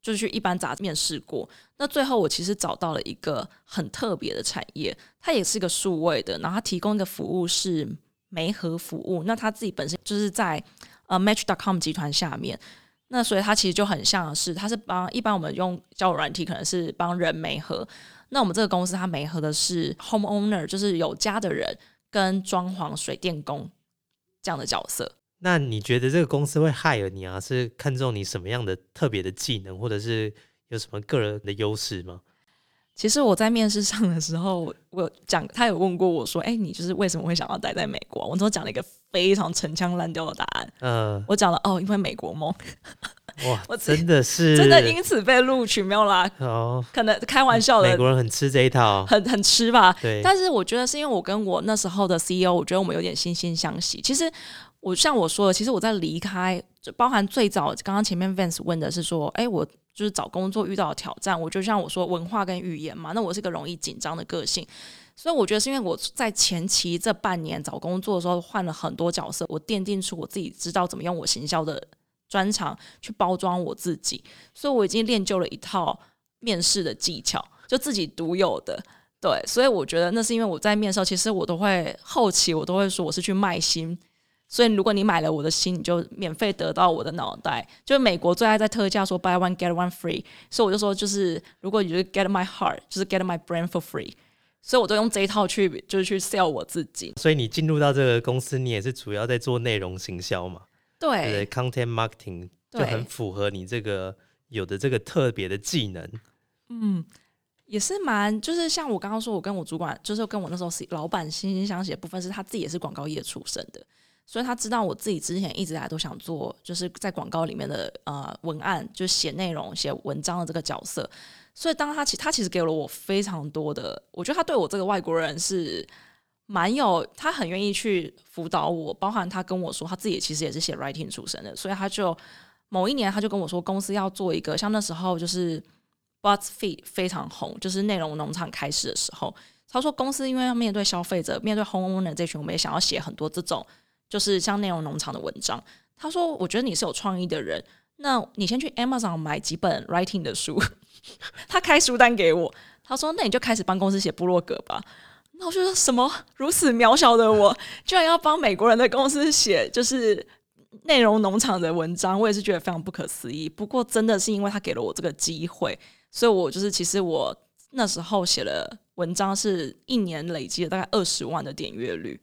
就是去一般杂志面试过，那最后我其实找到了一个很特别的产业，它也是一个数位的，然后它提供的服务是媒合服务。那它自己本身就是在呃 Match.com 集团下面，那所以它其实就很像是，它是帮一般我们用交友软体可能是帮人媒合，那我们这个公司它媒合的是 homeowner，就是有家的人跟装潢水电工这样的角色。那你觉得这个公司会害了你啊？是看中你什么样的特别的技能，或者是有什么个人的优势吗？其实我在面试上的时候，我讲他有问过我说：“哎，你就是为什么会想要待在美国？”我都讲了一个非常陈腔滥调的答案。嗯，我讲了哦，因为美国梦。哇，我真的是真的因此被录取没有啦？哦，可能开玩笑的。美国人很吃这一套，很很吃吧？对。但是我觉得是因为我跟我那时候的 CEO，我觉得我们有点惺惺相惜。其实。我像我说的，其实我在离开，就包含最早刚刚前面 Vance 问的是说，哎，我就是找工作遇到的挑战，我就像我说文化跟语言嘛，那我是个容易紧张的个性，所以我觉得是因为我在前期这半年找工作的时候换了很多角色，我奠定出我自己知道怎么用我行销的专长去包装我自己，所以我已经练就了一套面试的技巧，就自己独有的，对，所以我觉得那是因为我在面试，其实我都会后期我都会说我是去卖心。所以，如果你买了我的心，你就免费得到我的脑袋。就美国最爱在特价说 buy one get one free，所以我就说，就是如果你就是 get my heart，就是 get my brain for free。所以我都用这一套去，就是去 sell 我自己。所以你进入到这个公司，你也是主要在做内容行销嘛？对，content marketing 就很符合你这个有的这个特别的技能。嗯，也是蛮，就是像我刚刚说，我跟我主管，就是跟我那时候老板惺惺相惜的部分，是他自己也是广告业出身的。所以他知道我自己之前一直来都想做，就是在广告里面的呃文案，就写内容、写文章的这个角色。所以当他其他其实给了我非常多的，我觉得他对我这个外国人是蛮有，他很愿意去辅导我，包含他跟我说他自己其实也是写 writing 出身的，所以他就某一年他就跟我说公司要做一个像那时候就是 BuzzFeed 非常红，就是内容农场开始的时候，他说公司因为要面对消费者，面对 homeowner 这群，我们也想要写很多这种。就是像内容农场的文章，他说：“我觉得你是有创意的人，那你先去 Amazon 买几本 writing 的书。” 他开书单给我，他说：“那你就开始帮公司写部落格吧。”那我就说：“什么如此渺小的我，居然要帮美国人的公司写就是内容农场的文章？”我也是觉得非常不可思议。不过真的是因为他给了我这个机会，所以我就是其实我那时候写了文章，是一年累积了大概二十万的点阅率。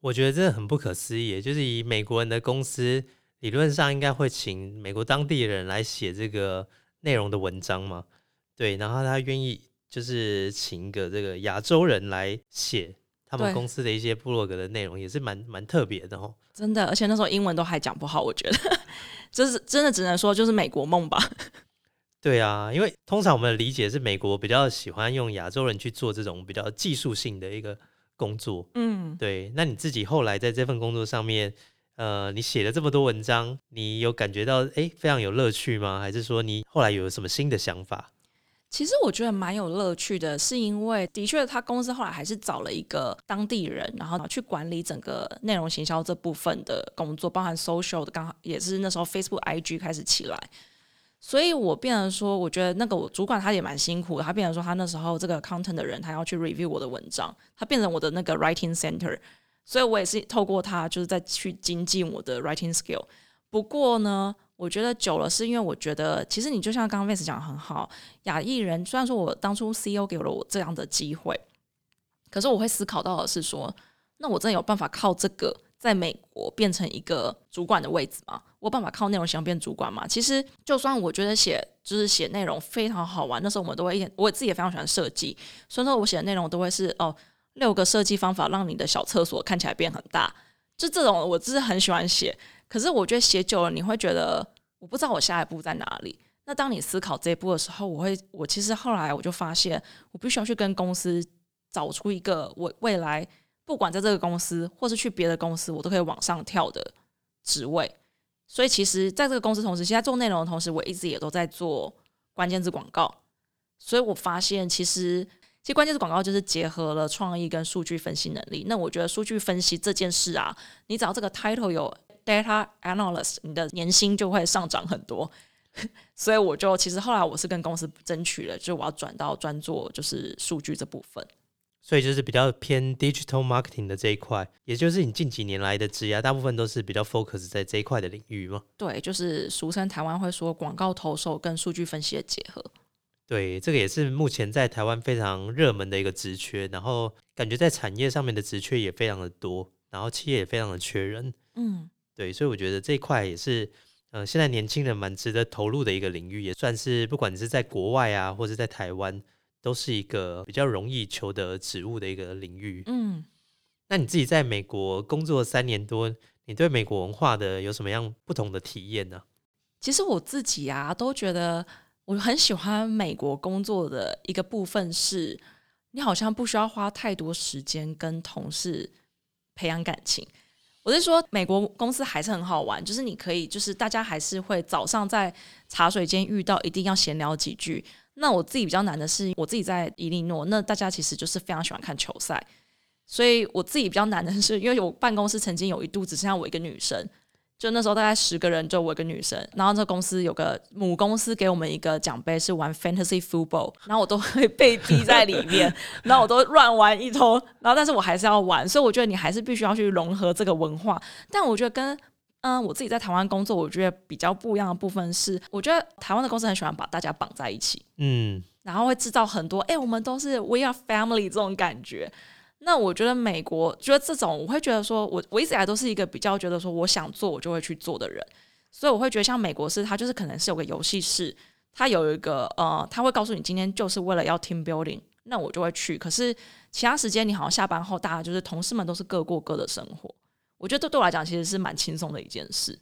我觉得真的很不可思议，就是以美国人的公司，理论上应该会请美国当地人来写这个内容的文章嘛？对，然后他愿意就是请一个这个亚洲人来写他们公司的一些部落格的内容，也是蛮蛮特别的哦。真的，而且那时候英文都还讲不好，我觉得 就是真的只能说就是美国梦吧。对啊，因为通常我们的理解是美国比较喜欢用亚洲人去做这种比较技术性的一个。工作，嗯，对，那你自己后来在这份工作上面，呃，你写了这么多文章，你有感觉到哎非常有乐趣吗？还是说你后来有什么新的想法？其实我觉得蛮有乐趣的，是因为的确他公司后来还是找了一个当地人，然后去管理整个内容行销这部分的工作，包含 social 的，刚好也是那时候 Facebook、IG 开始起来。所以我变成说，我觉得那个我主管他也蛮辛苦的。他变成说，他那时候这个 content 的人，他要去 review 我的文章，他变成我的那个 writing center。所以我也是透过他，就是在去精进我的 writing skill。不过呢，我觉得久了，是因为我觉得其实你就像刚刚 Vance 讲的很好，亚裔人虽然说我当初 CEO 给了我这样的机会，可是我会思考到的是说，那我真的有办法靠这个？在美国变成一个主管的位置吗？我有办法靠内容想变主管吗？其实，就算我觉得写就是写内容非常好玩，那时候我们都会一点，我自己也非常喜欢设计，所以说我写的内容都会是哦，六个设计方法让你的小厕所看起来变很大，就这种我真是很喜欢写。可是我觉得写久了，你会觉得我不知道我下一步在哪里。那当你思考这一步的时候，我会，我其实后来我就发现，我必须要去跟公司找出一个我未来不管在这个公司或是去别的公司，我都可以往上跳的职位。所以其实在这个公司同时，现在做内容的同时，我一直也都在做关键字广告。所以我发现，其实其实关键是广告就是结合了创意跟数据分析能力。那我觉得数据分析这件事啊，你只要这个 title 有 data analyst，你的年薪就会上涨很多。所以我就其实后来我是跟公司争取了，就我要转到专做就是数据这部分。所以就是比较偏 digital marketing 的这一块，也就是你近几年来的职业，大部分都是比较 focus 在这一块的领域吗？对，就是俗称台湾会说广告投手跟数据分析的结合。对，这个也是目前在台湾非常热门的一个职缺，然后感觉在产业上面的职缺也非常的多，然后企业也非常的缺人。嗯，对，所以我觉得这一块也是。呃，现在年轻人蛮值得投入的一个领域，也算是不管你是在国外啊，或者在台湾，都是一个比较容易求得职务的一个领域。嗯，那你自己在美国工作三年多，你对美国文化的有什么样不同的体验呢？其实我自己啊，都觉得我很喜欢美国工作的一个部分是，你好像不需要花太多时间跟同事培养感情。我是说，美国公司还是很好玩，就是你可以，就是大家还是会早上在茶水间遇到，一定要闲聊几句。那我自己比较难的是，我自己在伊利诺，那大家其实就是非常喜欢看球赛，所以我自己比较难的是，因为我办公室曾经有一度只剩下我一个女生。就那时候大概十个人，就我一个女生。然后这公司有个母公司给我们一个奖杯，是玩 fantasy football，然后我都会被逼在里面，然后我都乱玩一通。然后但是我还是要玩，所以我觉得你还是必须要去融合这个文化。但我觉得跟嗯我自己在台湾工作，我觉得比较不一样的部分是，我觉得台湾的公司很喜欢把大家绑在一起，嗯，然后会制造很多哎，我们都是 we are family 这种感觉。那我觉得美国，觉得这种我会觉得说，我我一直以来都是一个比较觉得说，我想做我就会去做的人，所以我会觉得像美国是，它就是可能是有个游戏室，它有一个呃，他会告诉你今天就是为了要 team building，那我就会去。可是其他时间你好像下班后，大家就是同事们都是各过各的生活，我觉得这对我来讲其实是蛮轻松的一件事。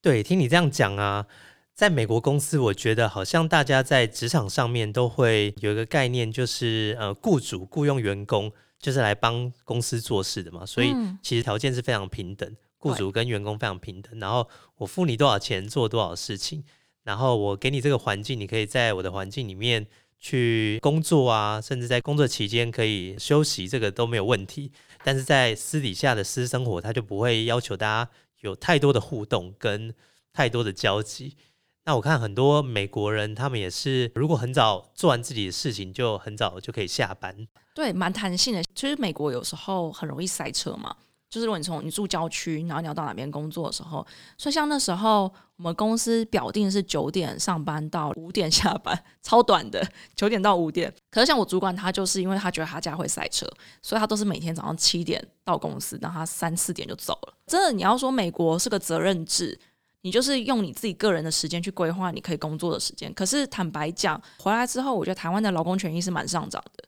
对，听你这样讲啊，在美国公司，我觉得好像大家在职场上面都会有一个概念，就是呃，雇主雇佣员工。就是来帮公司做事的嘛，所以其实条件是非常平等，雇主跟员工非常平等。然后我付你多少钱做多少事情，然后我给你这个环境，你可以在我的环境里面去工作啊，甚至在工作期间可以休息，这个都没有问题。但是在私底下的私生活，他就不会要求大家有太多的互动跟太多的交集。那我看很多美国人，他们也是，如果很早做完自己的事情，就很早就可以下班。对，蛮弹性的。其实美国有时候很容易塞车嘛，就是如果你从你住郊区，然后你要到哪边工作的时候，所以像那时候我们公司表定是九点上班到五点下班，超短的，九点到五点。可是像我主管他就是因为他觉得他家会塞车，所以他都是每天早上七点到公司，然后他三四点就走了。真的，你要说美国是个责任制，你就是用你自己个人的时间去规划你可以工作的时间。可是坦白讲，回来之后，我觉得台湾的劳工权益是蛮上涨的。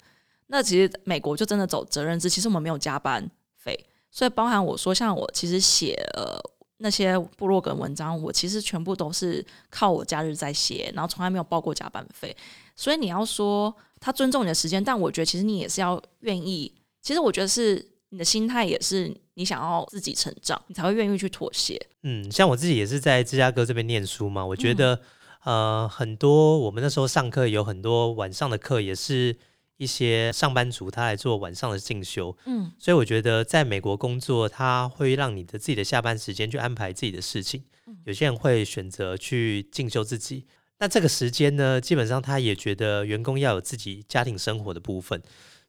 那其实美国就真的走责任制，其实我们没有加班费，所以包含我说像我其实写呃那些部落格文章，我其实全部都是靠我假日在写，然后从来没有报过加班费。所以你要说他尊重你的时间，但我觉得其实你也是要愿意，其实我觉得是你的心态也是你想要自己成长，你才会愿意去妥协。嗯，像我自己也是在芝加哥这边念书嘛，我觉得呃很多我们那时候上课有很多晚上的课也是。一些上班族他来做晚上的进修，嗯，所以我觉得在美国工作，他会让你的自己的下班时间去安排自己的事情。有些人会选择去进修自己，那这个时间呢，基本上他也觉得员工要有自己家庭生活的部分，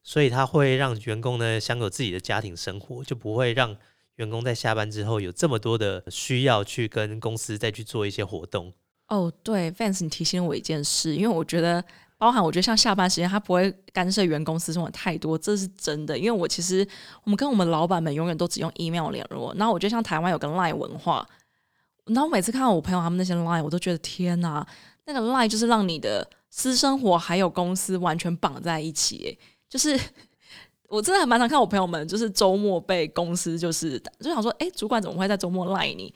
所以他会让员工呢享有自己的家庭生活，就不会让员工在下班之后有这么多的需要去跟公司再去做一些活动。哦，对，Fans，你提醒我一件事，因为我觉得。包含我觉得像下班时间，他不会干涉员工私生活太多，这是真的。因为我其实我们跟我们老板们永远都只用 email 联络。然后我觉得像台湾有个 line 文化，然后每次看到我朋友他们那些 line，我都觉得天哪，那个 line 就是让你的私生活还有公司完全绑在一起。就是 我真的很蛮常看我朋友们，就是周末被公司就是就想说，哎，主管怎么会在周末赖你？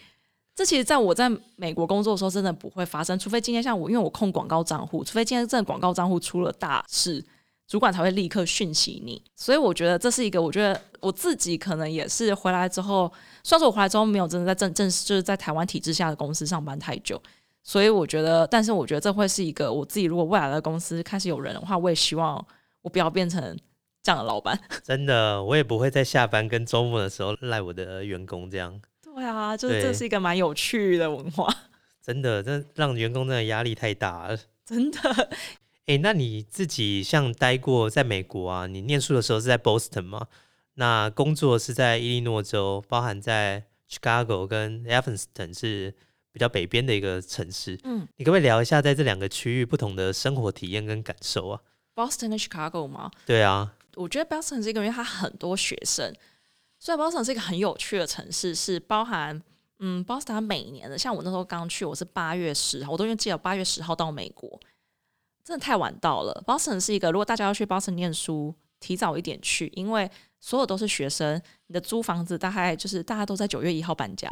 这其实在我在美国工作的时候真的不会发生，除非今天像我，因为我控广告账户，除非今天这个广告账户出了大事，主管才会立刻讯息你。所以我觉得这是一个，我觉得我自己可能也是回来之后，虽然说我回来之后没有真的在正正式就是在台湾体制下的公司上班太久，所以我觉得，但是我觉得这会是一个我自己如果未来的公司开始有人的话，我也希望我不要变成这样的老板。真的，我也不会在下班跟周末的时候赖我的员工这样。对啊，就是对这是一个蛮有趣的文化，真的，这让员工真的压力太大了。真的。诶，那你自己像待过在美国啊？你念书的时候是在 Boston 吗？那工作是在伊利诺州，包含在 Chicago 跟 Evanston 是比较北边的一个城市。嗯你可不可以聊一下在这两个区域不同的生活体验跟感受啊？Boston 跟 Chicago 吗？对啊，我觉得 Boston 是一个，因为它很多学生，所以 Boston 是一个很有趣的城市，是包含嗯，Boston 它每年的，像我那时候刚去，我是八月十号，我都因为记得八月十号到美国，真的太晚到了。Boston 是一个，如果大家要去 Boston 念书，提早一点去，因为所有都是学生，你的租房子大概就是大家都在九月一号搬家。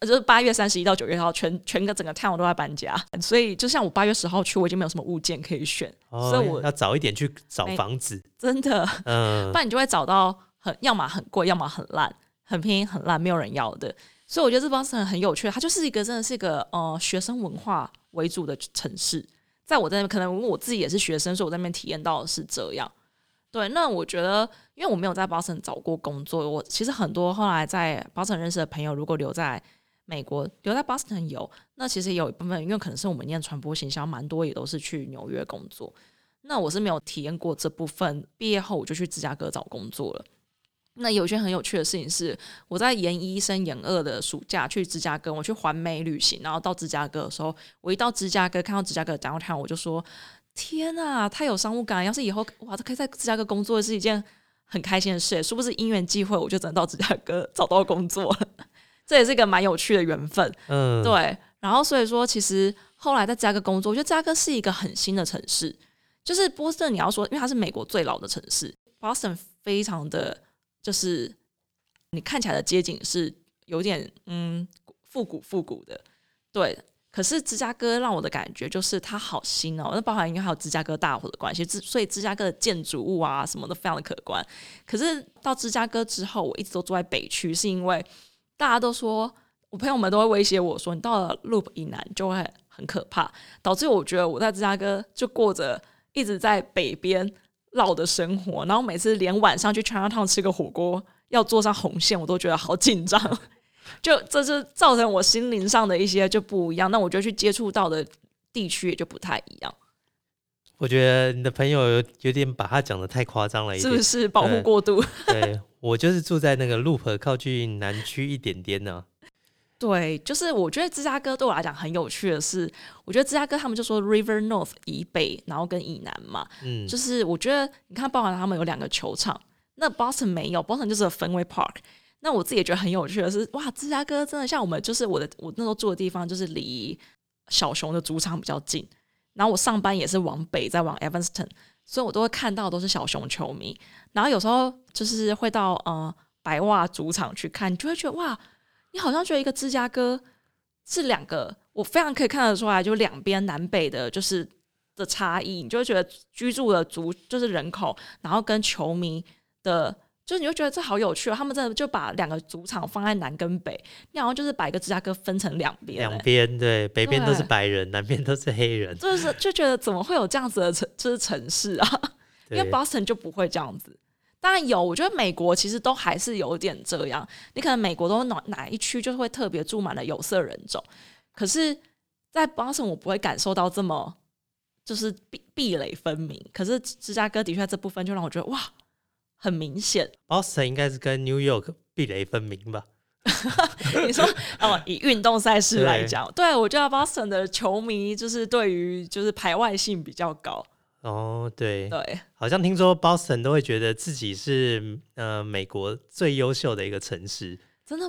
呃就是八月三十一到九月一号，全全个整个 town 都在搬家，所以就像我八月十号去，我已经没有什么物件可以选，哦，所以我要早一点去找房子。真的嗯 不，然你就会找到要么很贵，要么很烂，很便宜很烂，没有人要的。所以我觉得这 Boston 很有趣，它就是一个真的是一个呃学生文化为主的城市。在我在那边，可能我自己也是学生，所以我在那边体验到的是这样。对，那我觉得，因为我没有在 Boston 找过工作，我其实很多后来在 Boston 认识的朋友，如果留在美国，留在 Boston 有，那其实有一部分，因为可能是我们念传播行销，蛮多也都是去纽约工作。那我是没有体验过这部分，毕业后我就去芝加哥找工作了。那有一件很有趣的事情是，我在研一升研二的暑假去芝加哥，我去环美旅行，然后到芝加哥的时候，我一到芝加哥看到芝加哥的 downtown，我就说：天啊，太有商务感！要是以后哇，可以在芝加哥工作是一件很开心的事。是不是因缘际会，我就只能到芝加哥找到工作了。这也是一个蛮有趣的缘分。嗯，对，然后所以说，其实后来在芝加哥工作，我觉得芝加哥是一个很新的城市。就是波士顿，你要说，因为它是美国最老的城市，Boston 非常的就是你看起来的街景是有点嗯复古复古的，对。可是芝加哥让我的感觉就是它好新哦，那包含因为还有芝加哥大火的关系，芝所以芝加哥的建筑物啊什么的非常的可观。可是到芝加哥之后，我一直都住在北区，是因为大家都说，我朋友们都会威胁我说，你到了 Loop 以南就会很可怕，导致我觉得我在芝加哥就过着一直在北边绕的生活，然后每次连晚上去 Chinatown 吃个火锅要坐上红线，我都觉得好紧张。就这就造成我心灵上的一些就不一样，那我就去接触到的地区也就不太一样，我觉得你的朋友有有点把他讲的太夸张了一点。是不是保护对过度？对我就是住在那个 Loop 靠近南区一点点呢、对，就是我觉得芝加哥对我来讲很有趣的是，我觉得芝加哥他们就说 River North 以北，然后跟以南嘛，嗯，就是我觉得你看，包含他们有两个球场，那 Boston 没有，Boston 就是 Fenway Park。那我自己也觉得很有趣的是，哇，芝加哥真的像我们，就是我的我那时候住的地方，就是离小熊的主场比较近。然后我上班也是往北，再往 Evanston，所以我都会看到都是小熊球迷。然后有时候就是会到呃白袜主场去看，你就会觉得哇，你好像觉得一个芝加哥是两个，我非常可以看得出来，就两边南北的，就是的差异，你就会觉得居住的族就是人口，然后跟球迷的，就是你会觉得这好有趣哦。他们真的就把两个主场放在南跟北，你好像就是把一个芝加哥分成两边、两欸，边对，北边都是白人，南边都是黑人。就是就觉得怎么会有这样子的城，就是城市啊？因为 Boston 就不会这样子。当然有，我觉得美国其实都还是有点这样。你可能美国都哪哪一区就是会特别住满了有色人种，可是，在 Boston 我不会感受到这么就是壁壁垒分明。可是芝加哥的确这部分就让我觉得哇，很明显。Boston 应该是跟 New York 壁垒分明吧？你说哦，以运动赛事来讲，对我觉得 Boston 的球迷就是对于就是排外性比较高。哦，对，对，好像听说 Boston 都会觉得自己是呃美国最优秀的一个城市，真的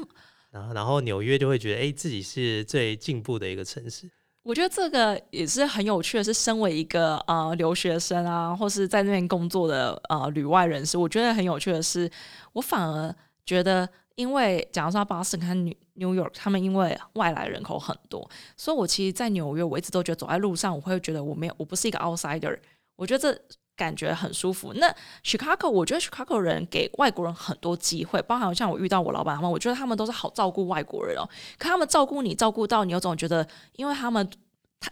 然后然后纽约就会觉得哎自己是最进步的一个城市。我觉得这个也是很有趣的，是身为一个呃留学生啊，或是在那边工作的呃旅外人士，我觉得很有趣的是，我反而觉得因为假如说巴斯跟 New New York，他们因为外来人口很多，所以我其实，在纽约，我一直都觉得走在路上，我会觉得我没有，我不是一个 outsider。我觉得这感觉很舒服。那 Chicago，我觉得 Chicago 人给外国人很多机会，包含像我遇到我老板他们，我觉得他们都是好照顾外国人哦。可他们照顾你，照顾到你有种觉得，因为他们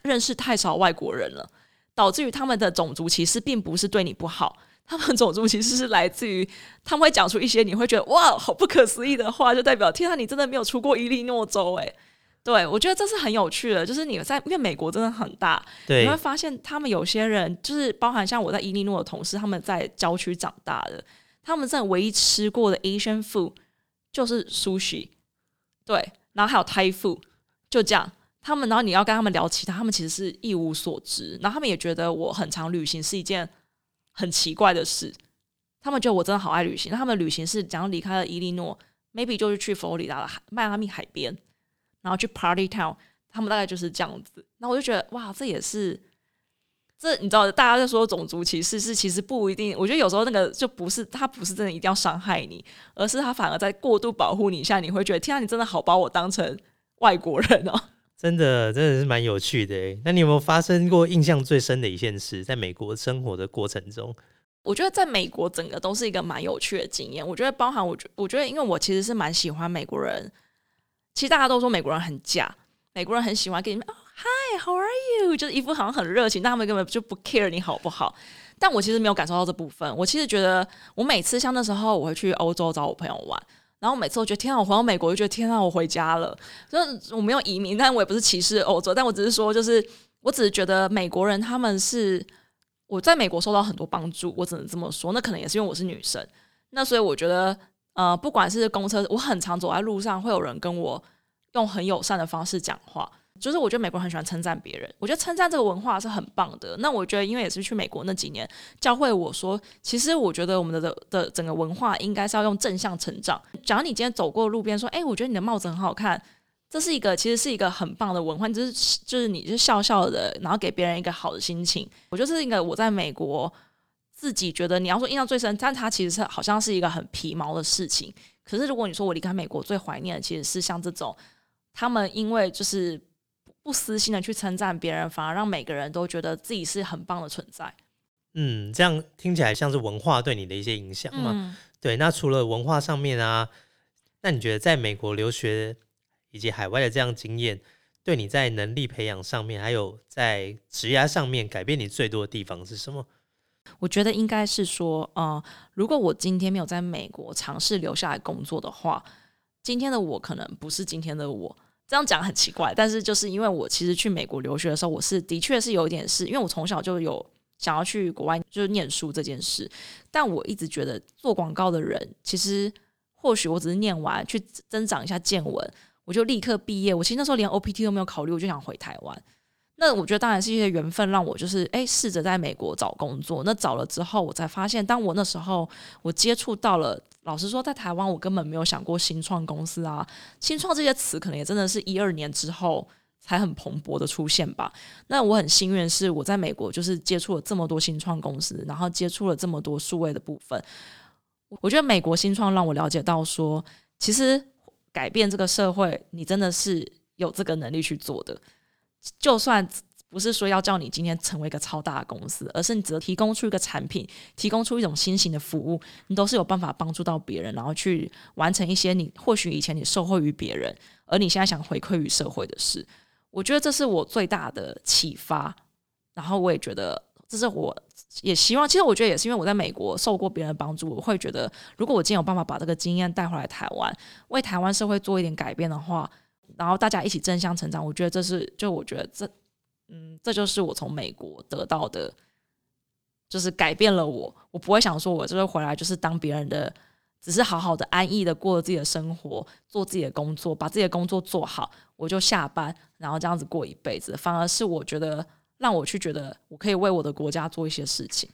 认识太少外国人了，导致于他们的种族歧视并不是对你不好。他们种族其实是来自于，他们会讲出一些你会觉得哇，好不可思议的话，就代表天啊，你真的没有出过伊利诺州诶。对我觉得这是很有趣的，就是你在因为美国真的很大，你会发现他们有些人就是包含像我在伊利诺的同事，他们在郊区长大的，他们在唯一吃过的 Asian food 就是 sushi，对，然后还有 Thai food，就这样，他们然后你要跟他们聊其他，他们其实是一无所知，然后他们也觉得我很常旅行是一件。很奇怪的事，他们觉得我真的好爱旅行。那他们旅行是讲离开了伊利诺，maybe 就是去佛罗里达的海迈阿密海边，然后去 Party Town。他们大概就是这样子。那我就觉得哇，这也是这你知道，大家在说种族歧视是其实不一定。我觉得有时候那个就不是他不是真的一定要伤害你，而是他反而在过度保护你一下，你会觉得天啊，你真的好把我当成外国人哦。真的，真的是蛮有趣的。那你有没有发生过印象最深的一件事？在美国生活的过程中，我觉得在美国整个都是一个蛮有趣的经验。我觉得包含我觉，我觉得因为我其实是蛮喜欢美国人。其实大家都说美国人很假，美国人很喜欢给你们哦，Hi，How are you？就是一副好像很热情，但他们根本就不 care 你好不好。但我其实没有感受到这部分。我其实觉得，我每次像那时候我会去欧洲找我朋友玩。然后每次我觉得天啊，我回到美国就觉得天啊，我回家了。就是我没有移民，但我也不是歧视欧洲，但我只是说，就是我只是觉得美国人他们是我在美国受到很多帮助，我只能这么说。那可能也是因为我是女生，那所以我觉得呃，不管是公车，我很常走在路上，会有人跟我用很友善的方式讲话。就是我觉得美国很喜欢称赞别人，我觉得称赞这个文化是很棒的。那我觉得，因为也是去美国那几年，教会我说，其实我觉得我们的的的整个文化应该是要用正向成长。假如你今天走过路边说，哎，我觉得你的帽子很好看，这是一个其实是一个很棒的文化，就是就是你是笑笑的，然后给别人一个好的心情。我觉得是一个我在美国自己觉得你要说印象最深，但它其实是好像是一个很皮毛的事情。可是如果你说我离开美国最怀念的，其实是像这种他们因为就是。不私心的去称赞别人，反而让每个人都觉得自己是很棒的存在。嗯，这样听起来像是文化对你的一些影响嘛？对，那除了文化上面啊，那你觉得在美国留学以及海外的这样经验，对你在能力培养上面，还有在职涯上面改变你最多的地方是什么？我觉得应该是说，呃，如果我今天没有在美国尝试留下来工作的话，今天的我可能不是今天的我。这样讲很奇怪，但是就是因为我其实去美国留学的时候，我是的确是有一点事，因为我从小就有想要去国外就是念书这件事，但我一直觉得做广告的人，其实或许我只是念完去增长一下见闻，我就立刻毕业。我其实那时候连 OPT 都没有考虑，我就想回台湾。那我觉得当然是一些缘分，让我就是哎试着在美国找工作。那找了之后，我才发现，当我那时候我接触到了，老实说，在台湾我根本没有想过新创公司啊，新创这些词可能也真的是一二年之后才很蓬勃的出现吧。那我很幸运是我在美国就是接触了这么多新创公司，然后接触了这么多数位的部分。我觉得美国新创让我了解到说，其实改变这个社会，你真的是有这个能力去做的。就算不是说要叫你今天成为一个超大的公司，而是你只能提供出一个产品，提供出一种新型的服务，你都是有办法帮助到别人，然后去完成一些你或许以前你受惠于别人，而你现在想回馈于社会的事。我觉得这是我最大的启发。然后我也觉得，这是我也希望。其实我觉得也是因为我在美国受过别人的帮助，我会觉得，如果我今天有办法把这个经验带回来台湾，为台湾社会做一点改变的话。然后大家一起正向成长，我觉得这是就我觉得这，嗯，这就是我从美国得到的，就是改变了我。我不会想说，我就是回来就是当别人的，只是好好的安逸的过自己的生活，做自己的工作，把自己的工作做好，我就下班，然后这样子过一辈子。反而是我觉得让我去觉得我可以为我的国家做一些事情。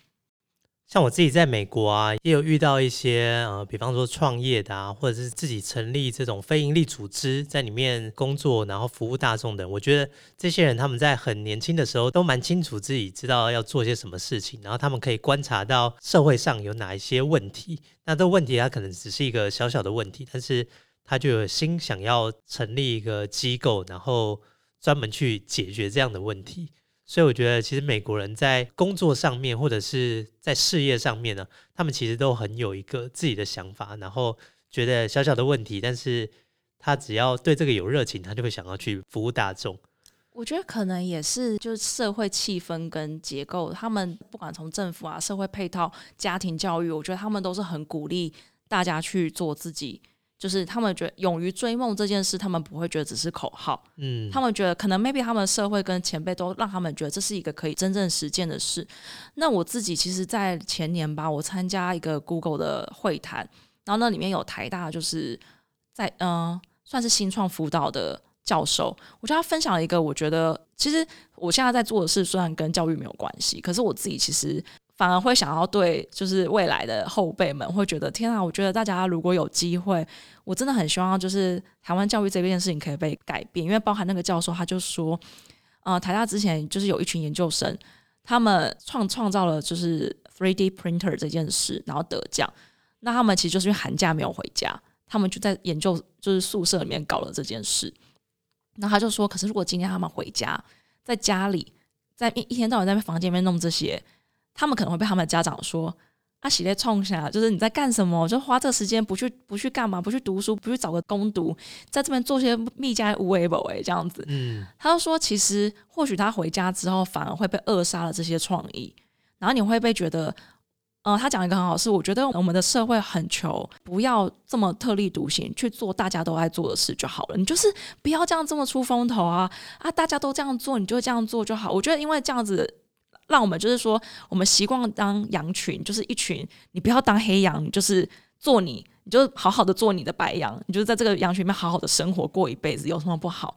像我自己在美国啊，也有遇到一些呃，比方说创业的啊，或者是自己成立这种非营利组织，在里面工作，然后服务大众的。我觉得这些人他们在很年轻的时候都蛮清楚自己知道要做些什么事情，然后他们可以观察到社会上有哪一些问题。那这问题它可能只是一个小小的问题，但是他就有心想要成立一个机构，然后专门去解决这样的问题。所以我觉得，其实美国人在工作上面，或者是在事业上面呢，他们其实都很有一个自己的想法，然后觉得小小的问题，但是他只要对这个有热情，他就会想要去服务大众。我觉得可能也是，就是社会气氛跟结构，他们不管从政府啊、社会配套、家庭教育，我觉得他们都是很鼓励大家去做自己。就是他们觉得勇于追梦这件事，他们不会觉得只是口号，嗯，他们觉得可能 maybe 他们社会跟前辈都让他们觉得这是一个可以真正实践的事。那我自己其实，在前年吧，我参加一个 Google 的会谈，然后那里面有台大就是在嗯，算是新创辅导的教授，我觉得他分享了一个，我觉得其实我现在在做的事虽然跟教育没有关系，可是我自己其实。反而会想要对，就是未来的后辈们会觉得，天啊！我觉得大家如果有机会，我真的很希望，就是台湾教育这件事情可以被改变。因为包含那个教授，他就说，呃，台大之前就是有一群研究生，他们创创造了就是 3D printer 这件事，然后得奖。那他们其实就是因为寒假没有回家，他们就在研究，就是宿舍里面搞了这件事。那他就说，可是如果今天他们回家，在家里，在一一天到晚在房间里面弄这些。他们可能会被他们的家长说：“啊，喜在冲下，就是你在干什么？就花这个时间不去不去干嘛？不去读书，不去找个工读，在这边做些密加无为不为这样子。”嗯，他就说：“其实或许他回家之后反而会被扼杀了这些创意，然后你会被觉得，嗯，他讲一个很好是，我觉得我们的社会很求不要这么特立独行，去做大家都爱做的事就好了。你就是不要这样这么出风头啊啊！大家都这样做，你就这样做就好。我觉得因为这样子。”让我们就是说，我们习惯当羊群，就是一群。你不要当黑羊，就是做你，你就好好的做你的白羊，你就在这个羊群里面好好的生活过一辈子，有什么不好？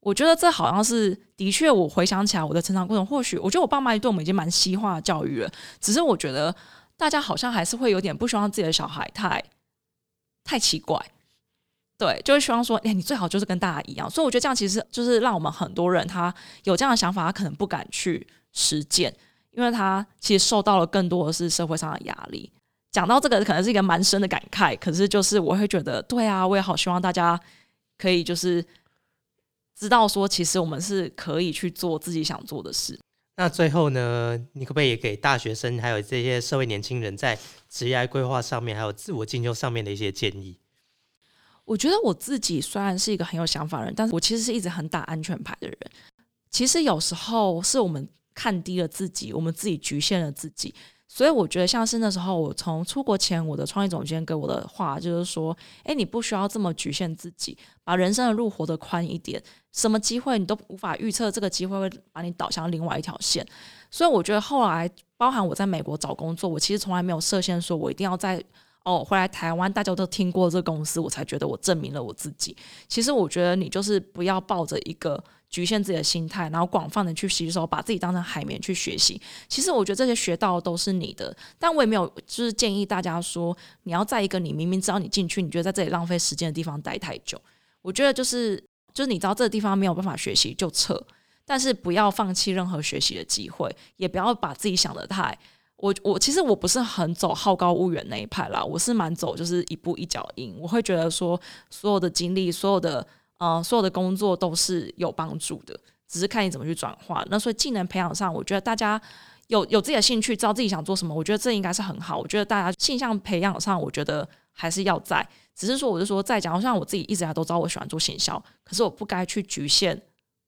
我觉得这好像是的确。我回想起来，我的成长过程，或许我觉得我爸妈对我们已经蛮西化教育了。只是我觉得大家好像还是会有点不希望自己的小孩太太奇怪，对，就是希望说，哎，你最好就是跟大家一样。所以我觉得这样其实就是让我们很多人他有这样的想法，他可能不敢去。实践，因为他其实受到了更多的是社会上的压力。讲到这个，可能是一个蛮深的感慨。可是，就是我会觉得，对啊，我也好希望大家可以就是知道说，其实我们是可以去做自己想做的事。那最后呢，你可不可以给大学生还有这些社会年轻人在职业规划上面，还有自我进修上面的一些建议？我觉得我自己虽然是一个很有想法的人，但是我其实是一直很打安全牌的人。其实有时候是我们。看低了自己，我们自己局限了自己，所以我觉得像是那时候我从出国前，我的创意总监给我的话就是说：“哎，你不需要这么局限自己，把人生的路活得宽一点，什么机会你都无法预测，这个机会会把你导向另外一条线。”所以我觉得后来，包含我在美国找工作，我其实从来没有设限，说我一定要在哦回来台湾，大家都听过这个公司，我才觉得我证明了我自己。其实我觉得你就是不要抱着一个。局限自己的心态，然后广泛的去吸收，把自己当成海绵去学习。其实我觉得这些学到都是你的，但我也没有就是建议大家说你要在一个你明明知道你进去，你觉得在这里浪费时间的地方待太久。我觉得就是就是你知道这个地方没有办法学习就撤，但是不要放弃任何学习的机会，也不要把自己想的太我我其实我不是很走好高骛远那一派啦，我是蛮走就是一步一脚印。我会觉得说所有的经历，所有的。呃，所有的工作都是有帮助的，只是看你怎么去转化。那所以技能培养上，我觉得大家有有自己的兴趣，知道自己想做什么，我觉得这应该是很好。我觉得大家性向培养上，我觉得还是要在。只是说，我就说，在讲，像我自己一直以来都知道我喜欢做行销，可是我不该去局限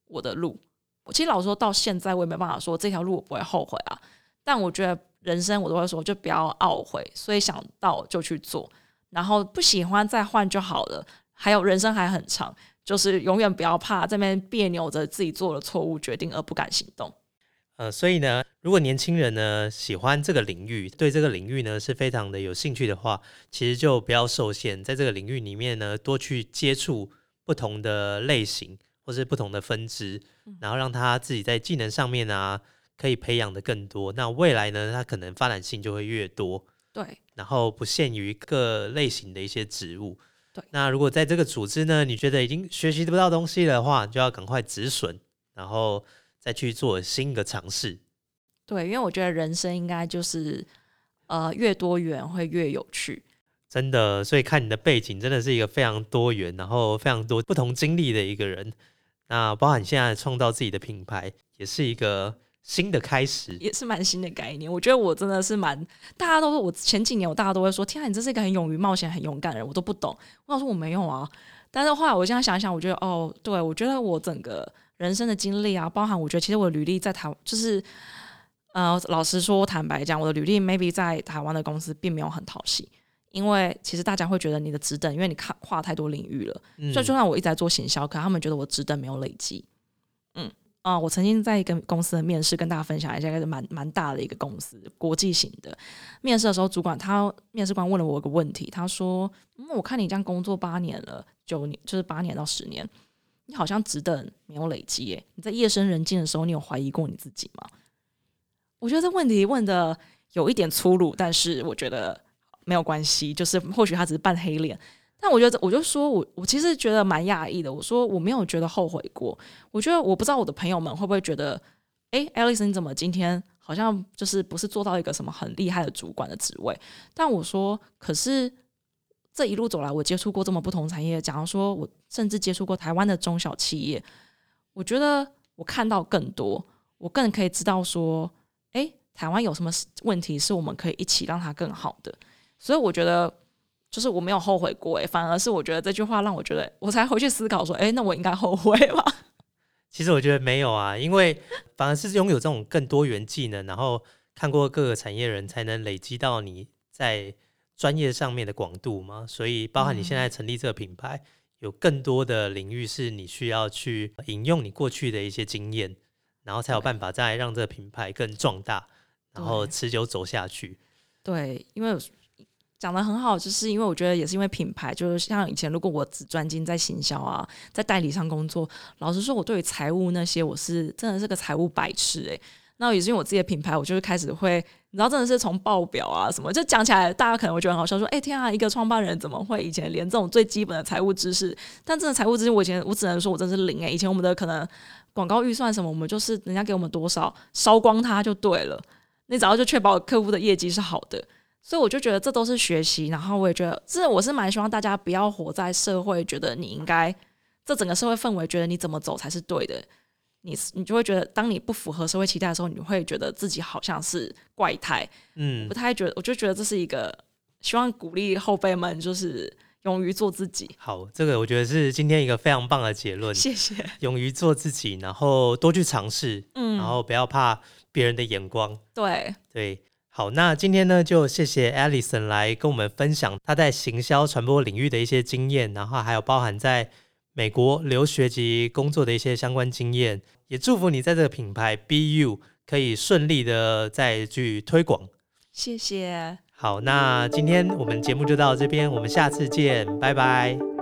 我的路。我其实老说到现在，我也没办法说这条路我不会后悔啊。但我觉得人生我都会说，就不要懊悔，所以想到就去做，然后不喜欢再换就好了。还有人生还很长。就是永远不要怕这边别扭着自己做了错误决定而不敢行动。呃，所以呢，如果年轻人呢喜欢这个领域，对这个领域呢是非常的有兴趣的话，其实就不要受限，在这个领域里面呢多去接触不同的类型或是不同的分支，然后让他自己在技能上面啊可以培养的更多。那未来呢，他可能发展性就会越多，对然后不限于各类型的一些职务。对那如果在这个组织呢，你觉得已经学习不到东西的话，就要赶快止损，然后再去做新的尝试。对，因为我觉得人生应该就是呃越多元会越有趣。真的，所以看你的背景，真的是一个非常多元，然后非常多不同经历的一个人。那包含现在创造自己的品牌，也是一个新的开始。也是蛮新的概念。我觉得我真的是蛮，大家都说我前几年我大家都会说，天啊，你这是一个很勇于冒险、很勇敢的人，我都不懂。我想说我没有啊，但是后来我现在想一想，我觉得哦，对我觉得我整个人生的经历啊，包含我觉得其实我的履历在台，就是呃，老实说，坦白讲，我的履历 maybe 在台湾的公司并没有很讨喜。因为其实大家会觉得你的职等，因为你看跨太多领域了，嗯所以就算我一直在做行销，可他们觉得我职等没有累积。嗯啊、我曾经在一个公司的面试，跟大家分享一下，一个蛮蛮大的一个公司，国际型的。面试的时候，主管他面试官问了我一个问题，他说：“嗯，我看你这样工作八年了，九年就是八年到十年，你好像只等没有累积耶。你在夜深人静的时候，你有怀疑过你自己吗？”我觉得这问题问的有一点粗鲁，但是我觉得没有关系，就是或许他只是扮黑脸。但我觉得，我就说我我其实觉得蛮讶异的。我说我没有觉得后悔过。我觉得我不知道我的朋友们会不会觉得，诶 a l i c e 你怎么今天好像就是不是做到一个什么很厉害的主管的职位？但我说，可是这一路走来，我接触过这么不同产业，假如说我甚至接触过台湾的中小企业，我觉得我看到更多，我更可以知道说，诶，台湾有什么问题是我们可以一起让它更好的。所以我觉得。就是我没有后悔过，诶，反而是我觉得这句话让我觉得，我才回去思考说，诶，那我应该后悔吗？其实我觉得没有啊，因为反而是拥有这种更多元技能，然后看过各个产业人才能累积到你在专业上面的广度嘛。所以，包含你现在成立这个品牌，有更多的领域是你需要去引用你过去的一些经验，然后才有办法再让这个品牌更壮大，然后持久走下去。对，因为讲的很好，就是因为我觉得也是因为品牌，就是像以前如果我只专精在行销啊，在代理商工作，老实说，我对于财务那些我是真的是个财务白痴诶、那也是因为我自己的品牌，我就是开始会，你知道，真的是从报表啊什么，就讲起来，大家可能会觉得很好笑，说，哎、天啊，一个创办人怎么会以前连这种最基本的财务知识？但真的财务知识，我以前我只能说我真是零诶、以前我们的可能广告预算什么，我们就是人家给我们多少，烧光它就对了。你只要就确保客户的业绩是好的，所以我就觉得这都是学习。然后我也觉得，这我是蛮希望大家不要活在社会，觉得你应该这整个社会氛围，觉得你怎么走才是对的。你你就会觉得，当你不符合社会期待的时候，你会觉得自己好像是怪胎，嗯不，太觉得。我就觉得这是一个希望鼓励后辈们，就是勇于做自己。好，这个我觉得是今天一个非常棒的结论，谢谢。勇于做自己，然后多去尝试，嗯然后不要怕别人的眼光。对，对，好，那今天呢，就谢谢 Alison 来跟我们分享她在行销传播领域的一些经验，然后还有包含在美国留学及工作的一些相关经验。也祝福你在这个品牌 BU 可以顺利的再去推广。谢谢，好，那今天我们节目就到这边，我们下次见，拜拜。